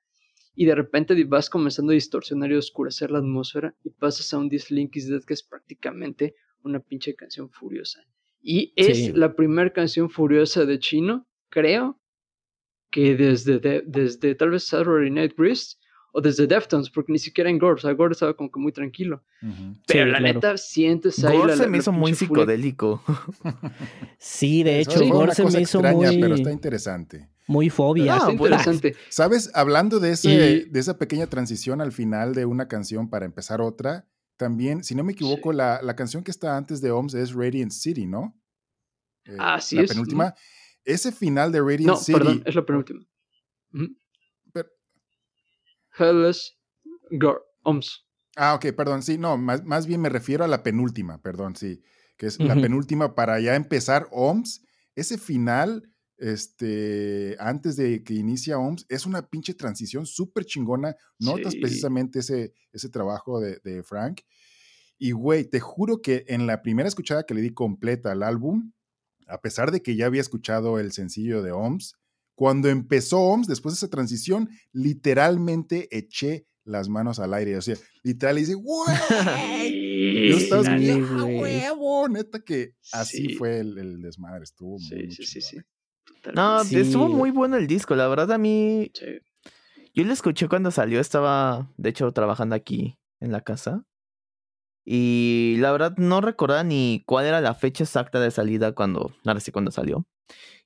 y de repente vas comenzando a distorsionar y oscurecer la atmósfera y pasas a un This Link is Dead que es prácticamente una pinche canción furiosa. Y es la primera canción furiosa de Chino, creo, que desde, desde tal vez Saturday Night Grist o desde Deftones, porque ni siquiera en Gore, o sea, Gore estaba como que muy tranquilo. Pero la neta sientes ahí Gore se me hizo muy psicodélico. sí, de hecho, Gore se me hizo muy... pero está interesante. Muy fobia. Ah, interesante. ¿Sabes? Hablando de, ese, de esa pequeña transición al final de una canción para empezar otra, también, si no me equivoco, la, la, canción que está antes de OMS es Radiant City, ¿no? Eh, ah, sí la penúltima. Ese final de Radiant City. No, perdón, es la penúltima. OMS. Ah, ok, perdón, sí, no, más, más bien me refiero a la penúltima, perdón, sí, que es la penúltima para ya empezar OMS. Ese final, este, antes de que inicia OMS, es una pinche transición súper chingona. Notas Sí. precisamente ese, ese trabajo de, de Frank. Y, güey, te juro que en la primera escuchada que le di completa al álbum, a pesar de que ya había escuchado el sencillo de OMS, cuando empezó OMS, después de esa transición, literalmente eché las manos al aire. O sea, literal, y dice, güey. Yo estaba "Ah, huevo, neta que así Sí. fue el, el desmadre, estuvo muy, Sí, muy sí, sí, eh. No. Sí. estuvo muy bueno el disco. La verdad, a mí. Sí. Yo lo escuché cuando salió. Estaba, de hecho, trabajando aquí en la casa. Y la verdad, no recordaba ni cuál era la fecha exacta de salida cuando. Ahora sí, cuando salió.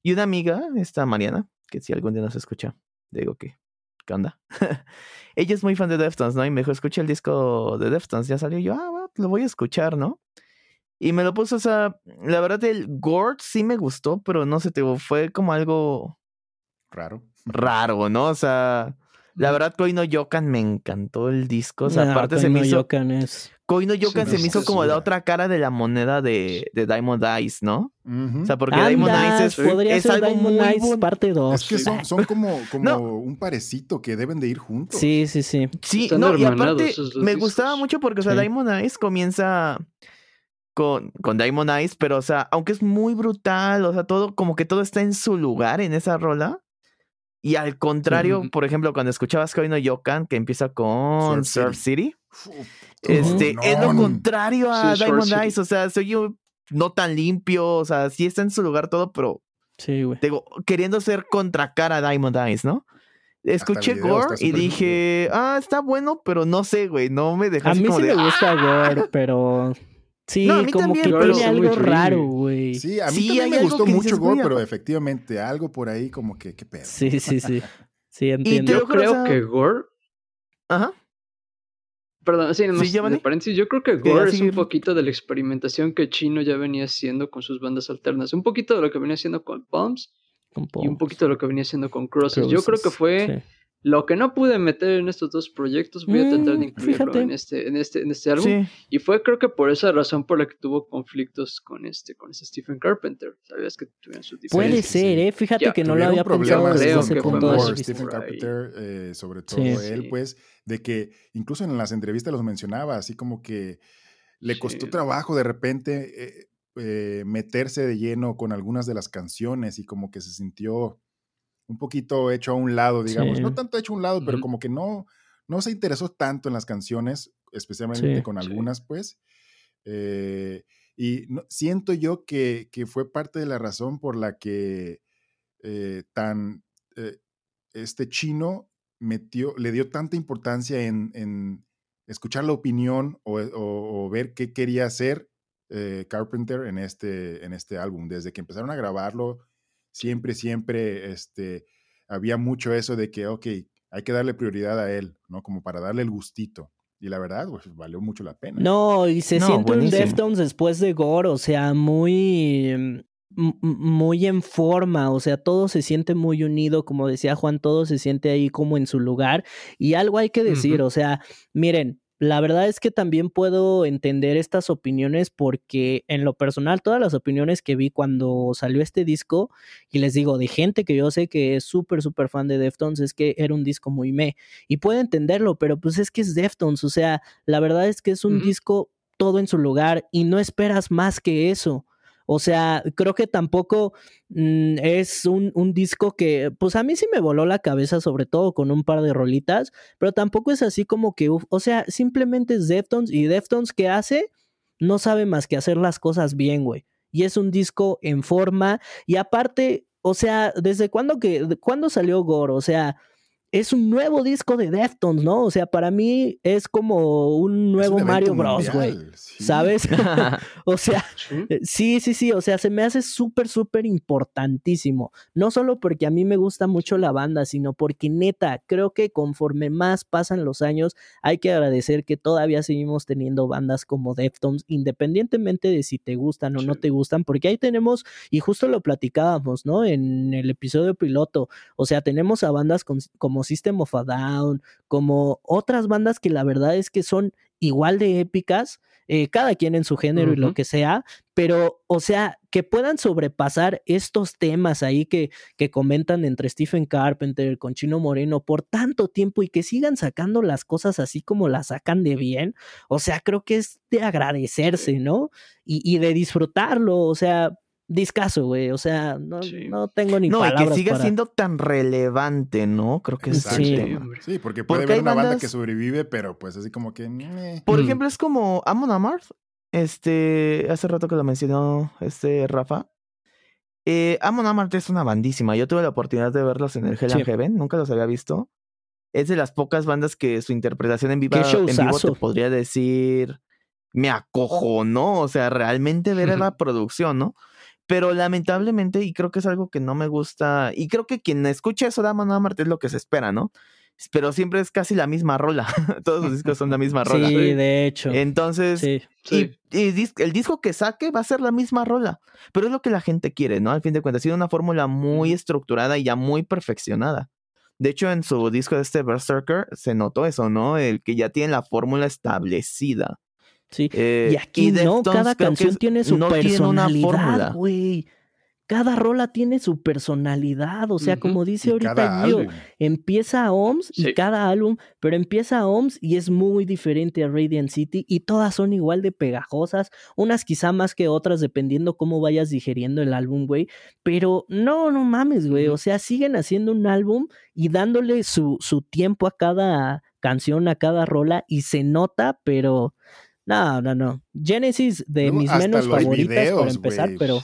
Y una amiga, esta Mariana, que si algún día nos escucha, digo que. ¿Qué onda? Ella es muy fan de Deftones, ¿no? Y me dijo, escucha el disco de Deftones. Ya salió. Y yo, ah, lo voy a escuchar, ¿no? Y me lo puso, o sea, la verdad, el Gord sí me gustó, pero no sé, te fue como algo Raro. raro, ¿no? O sea, la verdad, Koino Yokan me encantó el disco. O sea, No, aparte se me hizo. Yokan es- Koino Yokan Sí, se me hizo como la otra cara de la moneda de, de Diamond Eyes, ¿no? O sea, porque Diamond Eyes es, podría es ser algo Diamond muy Eyes bon- parte 2. es que son, son como, como No. un parecito que deben de ir juntos. Sí, sí, sí. Sí, Están no, y aparte me discos. gustaba mucho porque, o sea, Sí. Diamond Eyes comienza con, con Diamond Eyes, pero, o sea, aunque es muy brutal, o sea, todo, como que todo está en su lugar en esa rola. Y al contrario, por ejemplo, cuando escuchabas Koino Yokan, que empieza con Surf Surf City, este, es lo contrario a Sí, Surf Diamond City. Eyes, o sea, soy yo no tan limpio, o sea, sí está en su lugar todo, pero Sí, güey. digo, queriendo ser contracara a Diamond Eyes, ¿no? Escuché video Gore y dije, ah, está bueno, pero no sé, güey, no me dejó A así mí como sí de, me "Ah". gusta Gore, pero sí, No, a mí como también, que pero- tiene algo raro, güey. Sí, a mí Sí, también me gustó mucho Gore, pero efectivamente algo por ahí como que, qué pedo. Sí, sí, sí. Sí, entiendo. Yo o creo sea- que Gore. Ajá. Perdón, sí, nomás Giovanni. de paréntesis, yo creo que Gore es un poquito de la experimentación que Chino ya venía haciendo con sus bandas alternas. Un poquito de lo que venía haciendo con Bombs Un y un poquito de lo que venía haciendo con Crosses. Yo creo que fue sí. Lo que no pude meter en estos dos proyectos. Voy a tratar Mm, de incluirlo fíjate. en este, en este, en este álbum. Sí. Y fue creo que por esa razón por la que tuvo conflictos con este, con ese Stephen Carpenter. Sabías que tuvieron sus Puede diferencias. sí, ser. ¿eh? Fíjate Ya, que no lo había pensado desde creo ese punto de vista. Stephen. Carpenter, eh, sobre todo Sí. él, Sí. pues, de que incluso en las entrevistas los mencionaba, así como que le costó Sí. trabajo de repente eh, eh, meterse de lleno con algunas de las canciones y como que se sintió un poquito hecho a un lado, digamos. Sí. No tanto hecho a un lado, pero como que no, no se interesó tanto en las canciones, especialmente Sí. con Sí. algunas, pues. Eh, y no- siento yo que, que fue parte de la razón por la que eh, tan eh, este chino metió, le dio tanta importancia en, en escuchar la opinión o, o- o ver qué quería hacer Carpenter en este, en este álbum. Desde que empezaron a grabarlo, siempre, siempre este, había mucho eso de que, ok, hay que darle prioridad a él, ¿no? Como para darle el gustito. Y la verdad, pues valió mucho la pena. No, y se No, siente buenísimo. un Deftones después de Gore, o sea, muy, mm, m- muy en forma, o sea, todo se siente muy unido, como decía Juan, todo se siente ahí como en su lugar. Y algo hay que decir, o sea, miren, la verdad es que también puedo entender estas opiniones porque en lo personal, todas las opiniones que vi cuando salió este disco, y les digo, de gente que yo sé que es súper, súper fan de Deftones, es que era un disco muy me. Y puedo entenderlo, pero pues es que es Deftones, o sea, la verdad es que es un disco todo en su lugar y no esperas más que eso. O sea, creo que tampoco mm, es un, un disco que, pues a mí sí me voló la cabeza, sobre todo con un par de rolitas, pero tampoco es así como que, o sea, simplemente es Deftones y Deftones que hace, no sabe más que hacer las cosas bien, güey. Y es un disco en forma y aparte, o sea, ¿desde cuándo que, cuándo salió Gore? O sea, es un nuevo disco de Deftones, ¿no? O sea, para mí es como un nuevo Mario Bros, güey. sí. ¿Sabes? o sea, Sí. eh, Sí, sí, sí, o sea, se me hace súper, súper importantísimo. No solo porque a mí me gusta mucho la banda, sino porque neta, creo que conforme más pasan los años, hay que agradecer que todavía seguimos teniendo bandas como Deftones, independientemente de si te gustan o no te gustan, porque ahí tenemos, y justo lo platicábamos, ¿no? En el episodio piloto, o sea, tenemos a bandas con- como como System of a Down, como otras bandas que la verdad es que son igual de épicas, eh, cada quien en su género y lo que sea, pero, o sea, que puedan sobrepasar estos temas ahí que, que comentan entre Stephen Carpenter con Chino Moreno por tanto tiempo y que sigan sacando las cosas así como las sacan de bien, o sea, creo que es de agradecerse, ¿no? Y, y de disfrutarlo, o sea, discaso, güey. O sea, no, no tengo ni no, palabras. No, y que siga siendo tan relevante, ¿no? Creo que es sí, sí, porque puede haber una banda que sobrevive, pero pues así como que. Por mm. ejemplo, es como Amon Amarth. Este, hace rato que lo mencionó este Rafa. Eh, Amon Amarth es una bandísima. Yo tuve la oportunidad de verlos en el Hell and Heaven, nunca los había visto. Es de las pocas bandas que su interpretación en vivo, en vivo te podría decir me acojonó, o sea, realmente ver la producción, ¿no? Pero lamentablemente, y creo que es algo que no me gusta, y creo que quien escucha eso de Amon Amarth es lo que se espera, ¿no? Pero siempre es casi la misma rola. Todos los discos son la misma rola. Sí, de hecho. Entonces, Y, el disco que saque va a ser la misma rola. Pero es lo que la gente quiere, ¿no? Al fin de cuentas, ha sido una fórmula muy estructurada y ya muy perfeccionada. De hecho, en su disco de este Berserker se notó eso, ¿no? El que ya tiene la fórmula establecida. Sí. Eh, y aquí no, cada canción tiene su personalidad, güey. Cada rola tiene su personalidad, o sea, como dice ahorita Gio, empieza a OMS y cada álbum, pero empieza a OMS y es muy diferente a Radiant City y todas son igual de pegajosas, unas quizá más que otras dependiendo cómo vayas digeriendo el álbum, güey, pero no, no mames, güey, o sea, siguen haciendo un álbum y dándole su, su tiempo a cada canción, a cada rola y se nota, pero no, no, no. Genesis de mis menos favoritas para empezar, pero.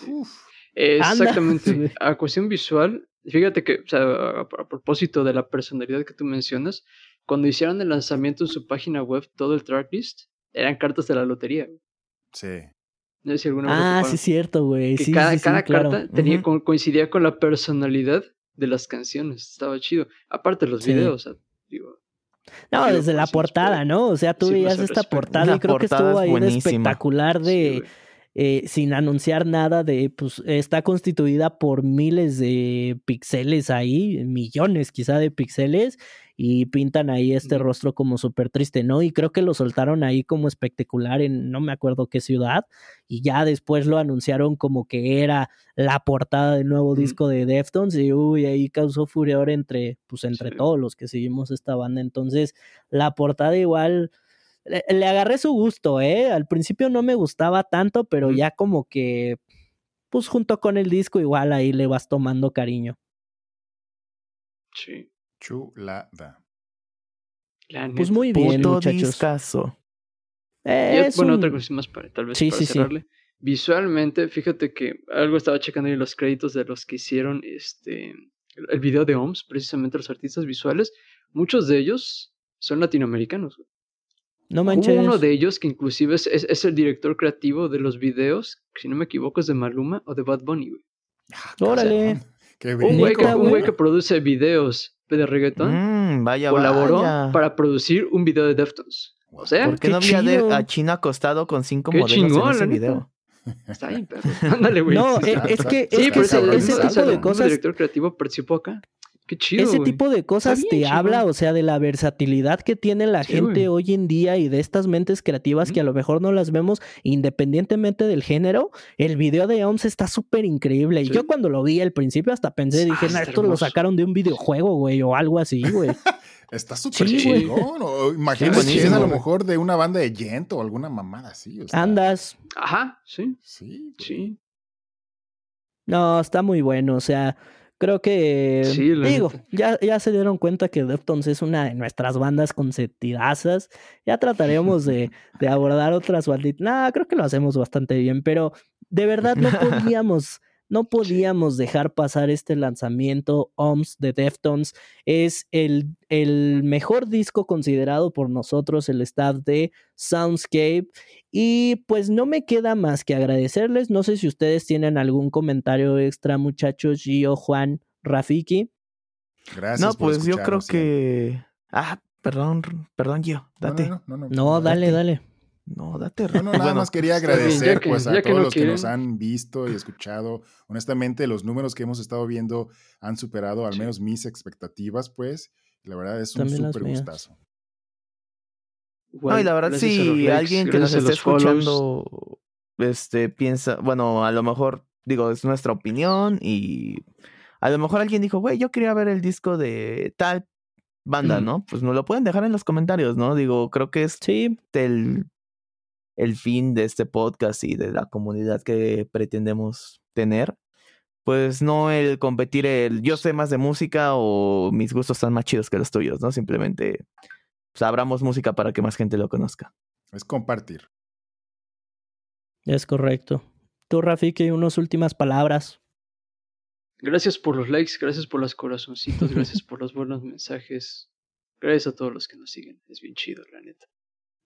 Exactamente. a cuestión visual, fíjate que, o sea, a, propósito de la personalidad que tú mencionas, cuando hicieron el lanzamiento en su página web, todo el tracklist eran cartas de la lotería. Sí. No sé si alguna ah, sí, cierto, güey. Sí, cada, cada carta tenía, coincidía con la personalidad de las canciones. Estaba chido. Aparte los videos, o sea, digo, no, desde la portada, ¿no? O sea, tú veías esta portada y creo que estuvo ahí espectacular de... Eh, sin anunciar nada de, pues está constituida por miles de píxeles ahí, millones quizá de píxeles, y pintan ahí este rostro como súper triste, ¿no? Y creo que lo soltaron ahí como espectacular en no me acuerdo qué ciudad, y ya después lo anunciaron como que era la portada del nuevo disco de Deftones, y uy, ahí causó furor entre, pues entre todos los que seguimos esta banda. Entonces, la portada igual le, agarré su gusto, ¿eh? Al principio no me gustaba tanto, pero ya como que, pues junto con el disco, igual ahí le vas tomando cariño. Sí. Chulada. Pues muy bien, Puto muchachos. bueno, otra cosa más para tal vez para cerrarle. Visualmente, fíjate que algo estaba checando ahí los créditos de los que hicieron este el video de OMS, precisamente los artistas visuales. Muchos de ellos son latinoamericanos. No manches. uno de ellos que inclusive es, es, el director creativo de los videos, si no me equivoco es de Maluma o de Bad Bunny, güey. Ah, Órale. Un, güey que, un güey que produce videos de reggaetón mm, vaya, colaboró para producir un video de Deftones. O sea, ¿por qué, no había de, a China acostado con cinco modelos en ese video? Está bien, pero ándale, güey. No, es que, es que ese, ese tipo de cosas. El director creativo participó acá. Qué chido, Ese tipo de cosas te habla, o sea, de la versatilidad que tiene la gente hoy en día y de estas mentes creativas que a lo mejor no las vemos independientemente del género. El video de OMS está súper increíble. Y yo cuando lo vi al principio hasta pensé, dije, ah, esto lo sacaron de un videojuego, güey, o algo así, güey. Está súper chido. imagínate si es a lo mejor de una banda de Yento o alguna mamada así. Andas. Ajá, sí. Sí. Sí. No, está muy bueno. O sea, Creo que, digo, ya, ya se dieron cuenta que Deftones es una de nuestras bandas consentidazas. Ya trataremos de, de abordar otras banditas. No, creo que lo hacemos bastante bien, pero de verdad no podíamos no podíamos dejar pasar este lanzamiento OMS de Deftones. Es el, el, mejor disco considerado por nosotros, el staff de Soundscape. Y pues no me queda más que agradecerles. No sé si ustedes tienen algún comentario extra, muchachos, Gio, Juan, Rafiki. Gracias. No, pues yo creo que. Ah, perdón, perdón, Gio, date. No, no, dale, dale. No, date No, no, nada más quería agradecer pues, a todos los que nos han visto y escuchado. Honestamente, los números que hemos estado viendo han superado al menos mis expectativas, pues. La verdad es un súper gustazo. no, y la verdad, si alguien que nos esté escuchando este, piensa, bueno, a lo mejor, digo, es nuestra opinión y a lo mejor alguien dijo, güey, yo quería ver el disco de tal banda, ¿no? Pues nos lo pueden dejar en los comentarios, ¿no? Digo, creo que es sí. el, el fin de este podcast y de la comunidad que pretendemos tener. Pues no el competir el yo sé más de música o mis gustos están más chidos que los tuyos, ¿no? Simplemente pues, abramos música para que más gente lo conozca. Es compartir. Es correcto. Tú, Rafiki, unas últimas palabras. Gracias por los likes, gracias por los corazoncitos, gracias por los buenos mensajes. Gracias a todos los que nos siguen. Es bien chido, la neta.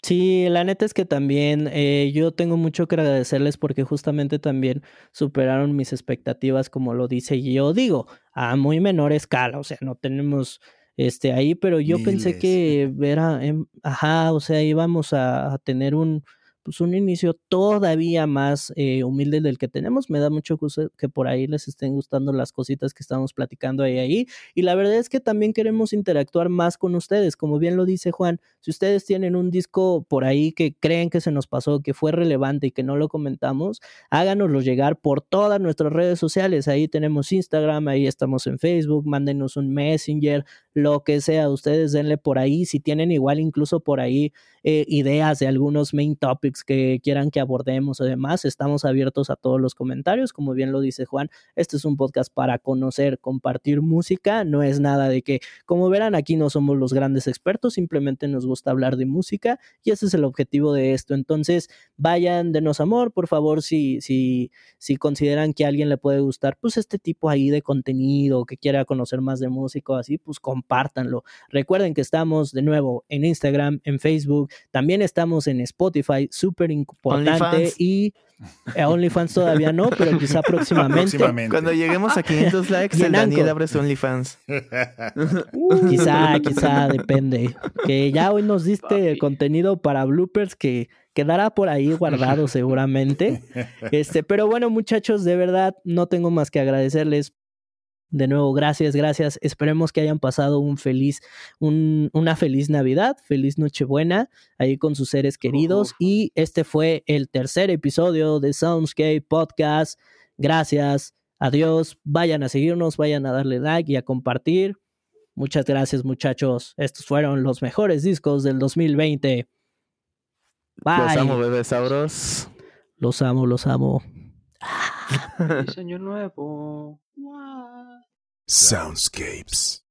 Sí, la neta es que también eh, yo tengo mucho que agradecerles porque justamente también superaron mis expectativas, como lo dice yo digo, a muy menor escala, o sea, no tenemos este ahí, pero yo pensé que era, em, ajá, o sea, íbamos a tener un, pues un inicio todavía más eh, humilde del que tenemos. Me da mucho gusto que por ahí les estén gustando las cositas que estamos platicando ahí, ahí. Y la verdad es que también queremos interactuar más con ustedes. Como bien lo dice Juan, si ustedes tienen un disco por ahí que creen que se nos pasó, que fue relevante y que no lo comentamos, háganoslo llegar por todas nuestras redes sociales. Ahí tenemos Instagram, ahí estamos en Facebook, mándenos un Messenger, lo que sea. Ustedes denle por ahí. Si tienen igual incluso por ahí eh, ideas de algunos main topics que quieran que abordemos o demás, estamos abiertos a todos los comentarios. Como bien lo dice Juan, este es un podcast para conocer, compartir música, no es nada de que, como verán, aquí no somos los grandes expertos, simplemente nos gusta hablar de música y ese es el objetivo de esto. Entonces, vayan, denos amor, por favor, si, si, si consideran que a alguien le puede gustar, pues este tipo ahí de contenido, que quiera conocer más de música o así, pues compártanlo. Recuerden que estamos de nuevo en Instagram, en Facebook, también estamos en Spotify, súper importante. Y eh, OnlyFans todavía no, pero quizá próximamente. Cuando lleguemos a 500 likes, el Daniel abre su OnlyFans. Uh, quizá, quizá, depende. Que ya hoy nos diste contenido para bloopers que quedará por ahí guardado seguramente. Este, pero bueno, muchachos, de verdad no tengo más que agradecerles de nuevo, gracias, gracias. Esperemos que hayan pasado un feliz, una feliz Navidad, feliz Nochebuena ahí con sus seres queridos. Y este fue el tercer episodio de Soundscape Podcast. Gracias, adiós. Vayan a seguirnos, vayan a darle like y a compartir. Muchas gracias, muchachos. Estos fueron los mejores discos del 2020. Bye. Los amo, bebés sabros. Los amo, los amo. Diseño nuevo. Soundscapes.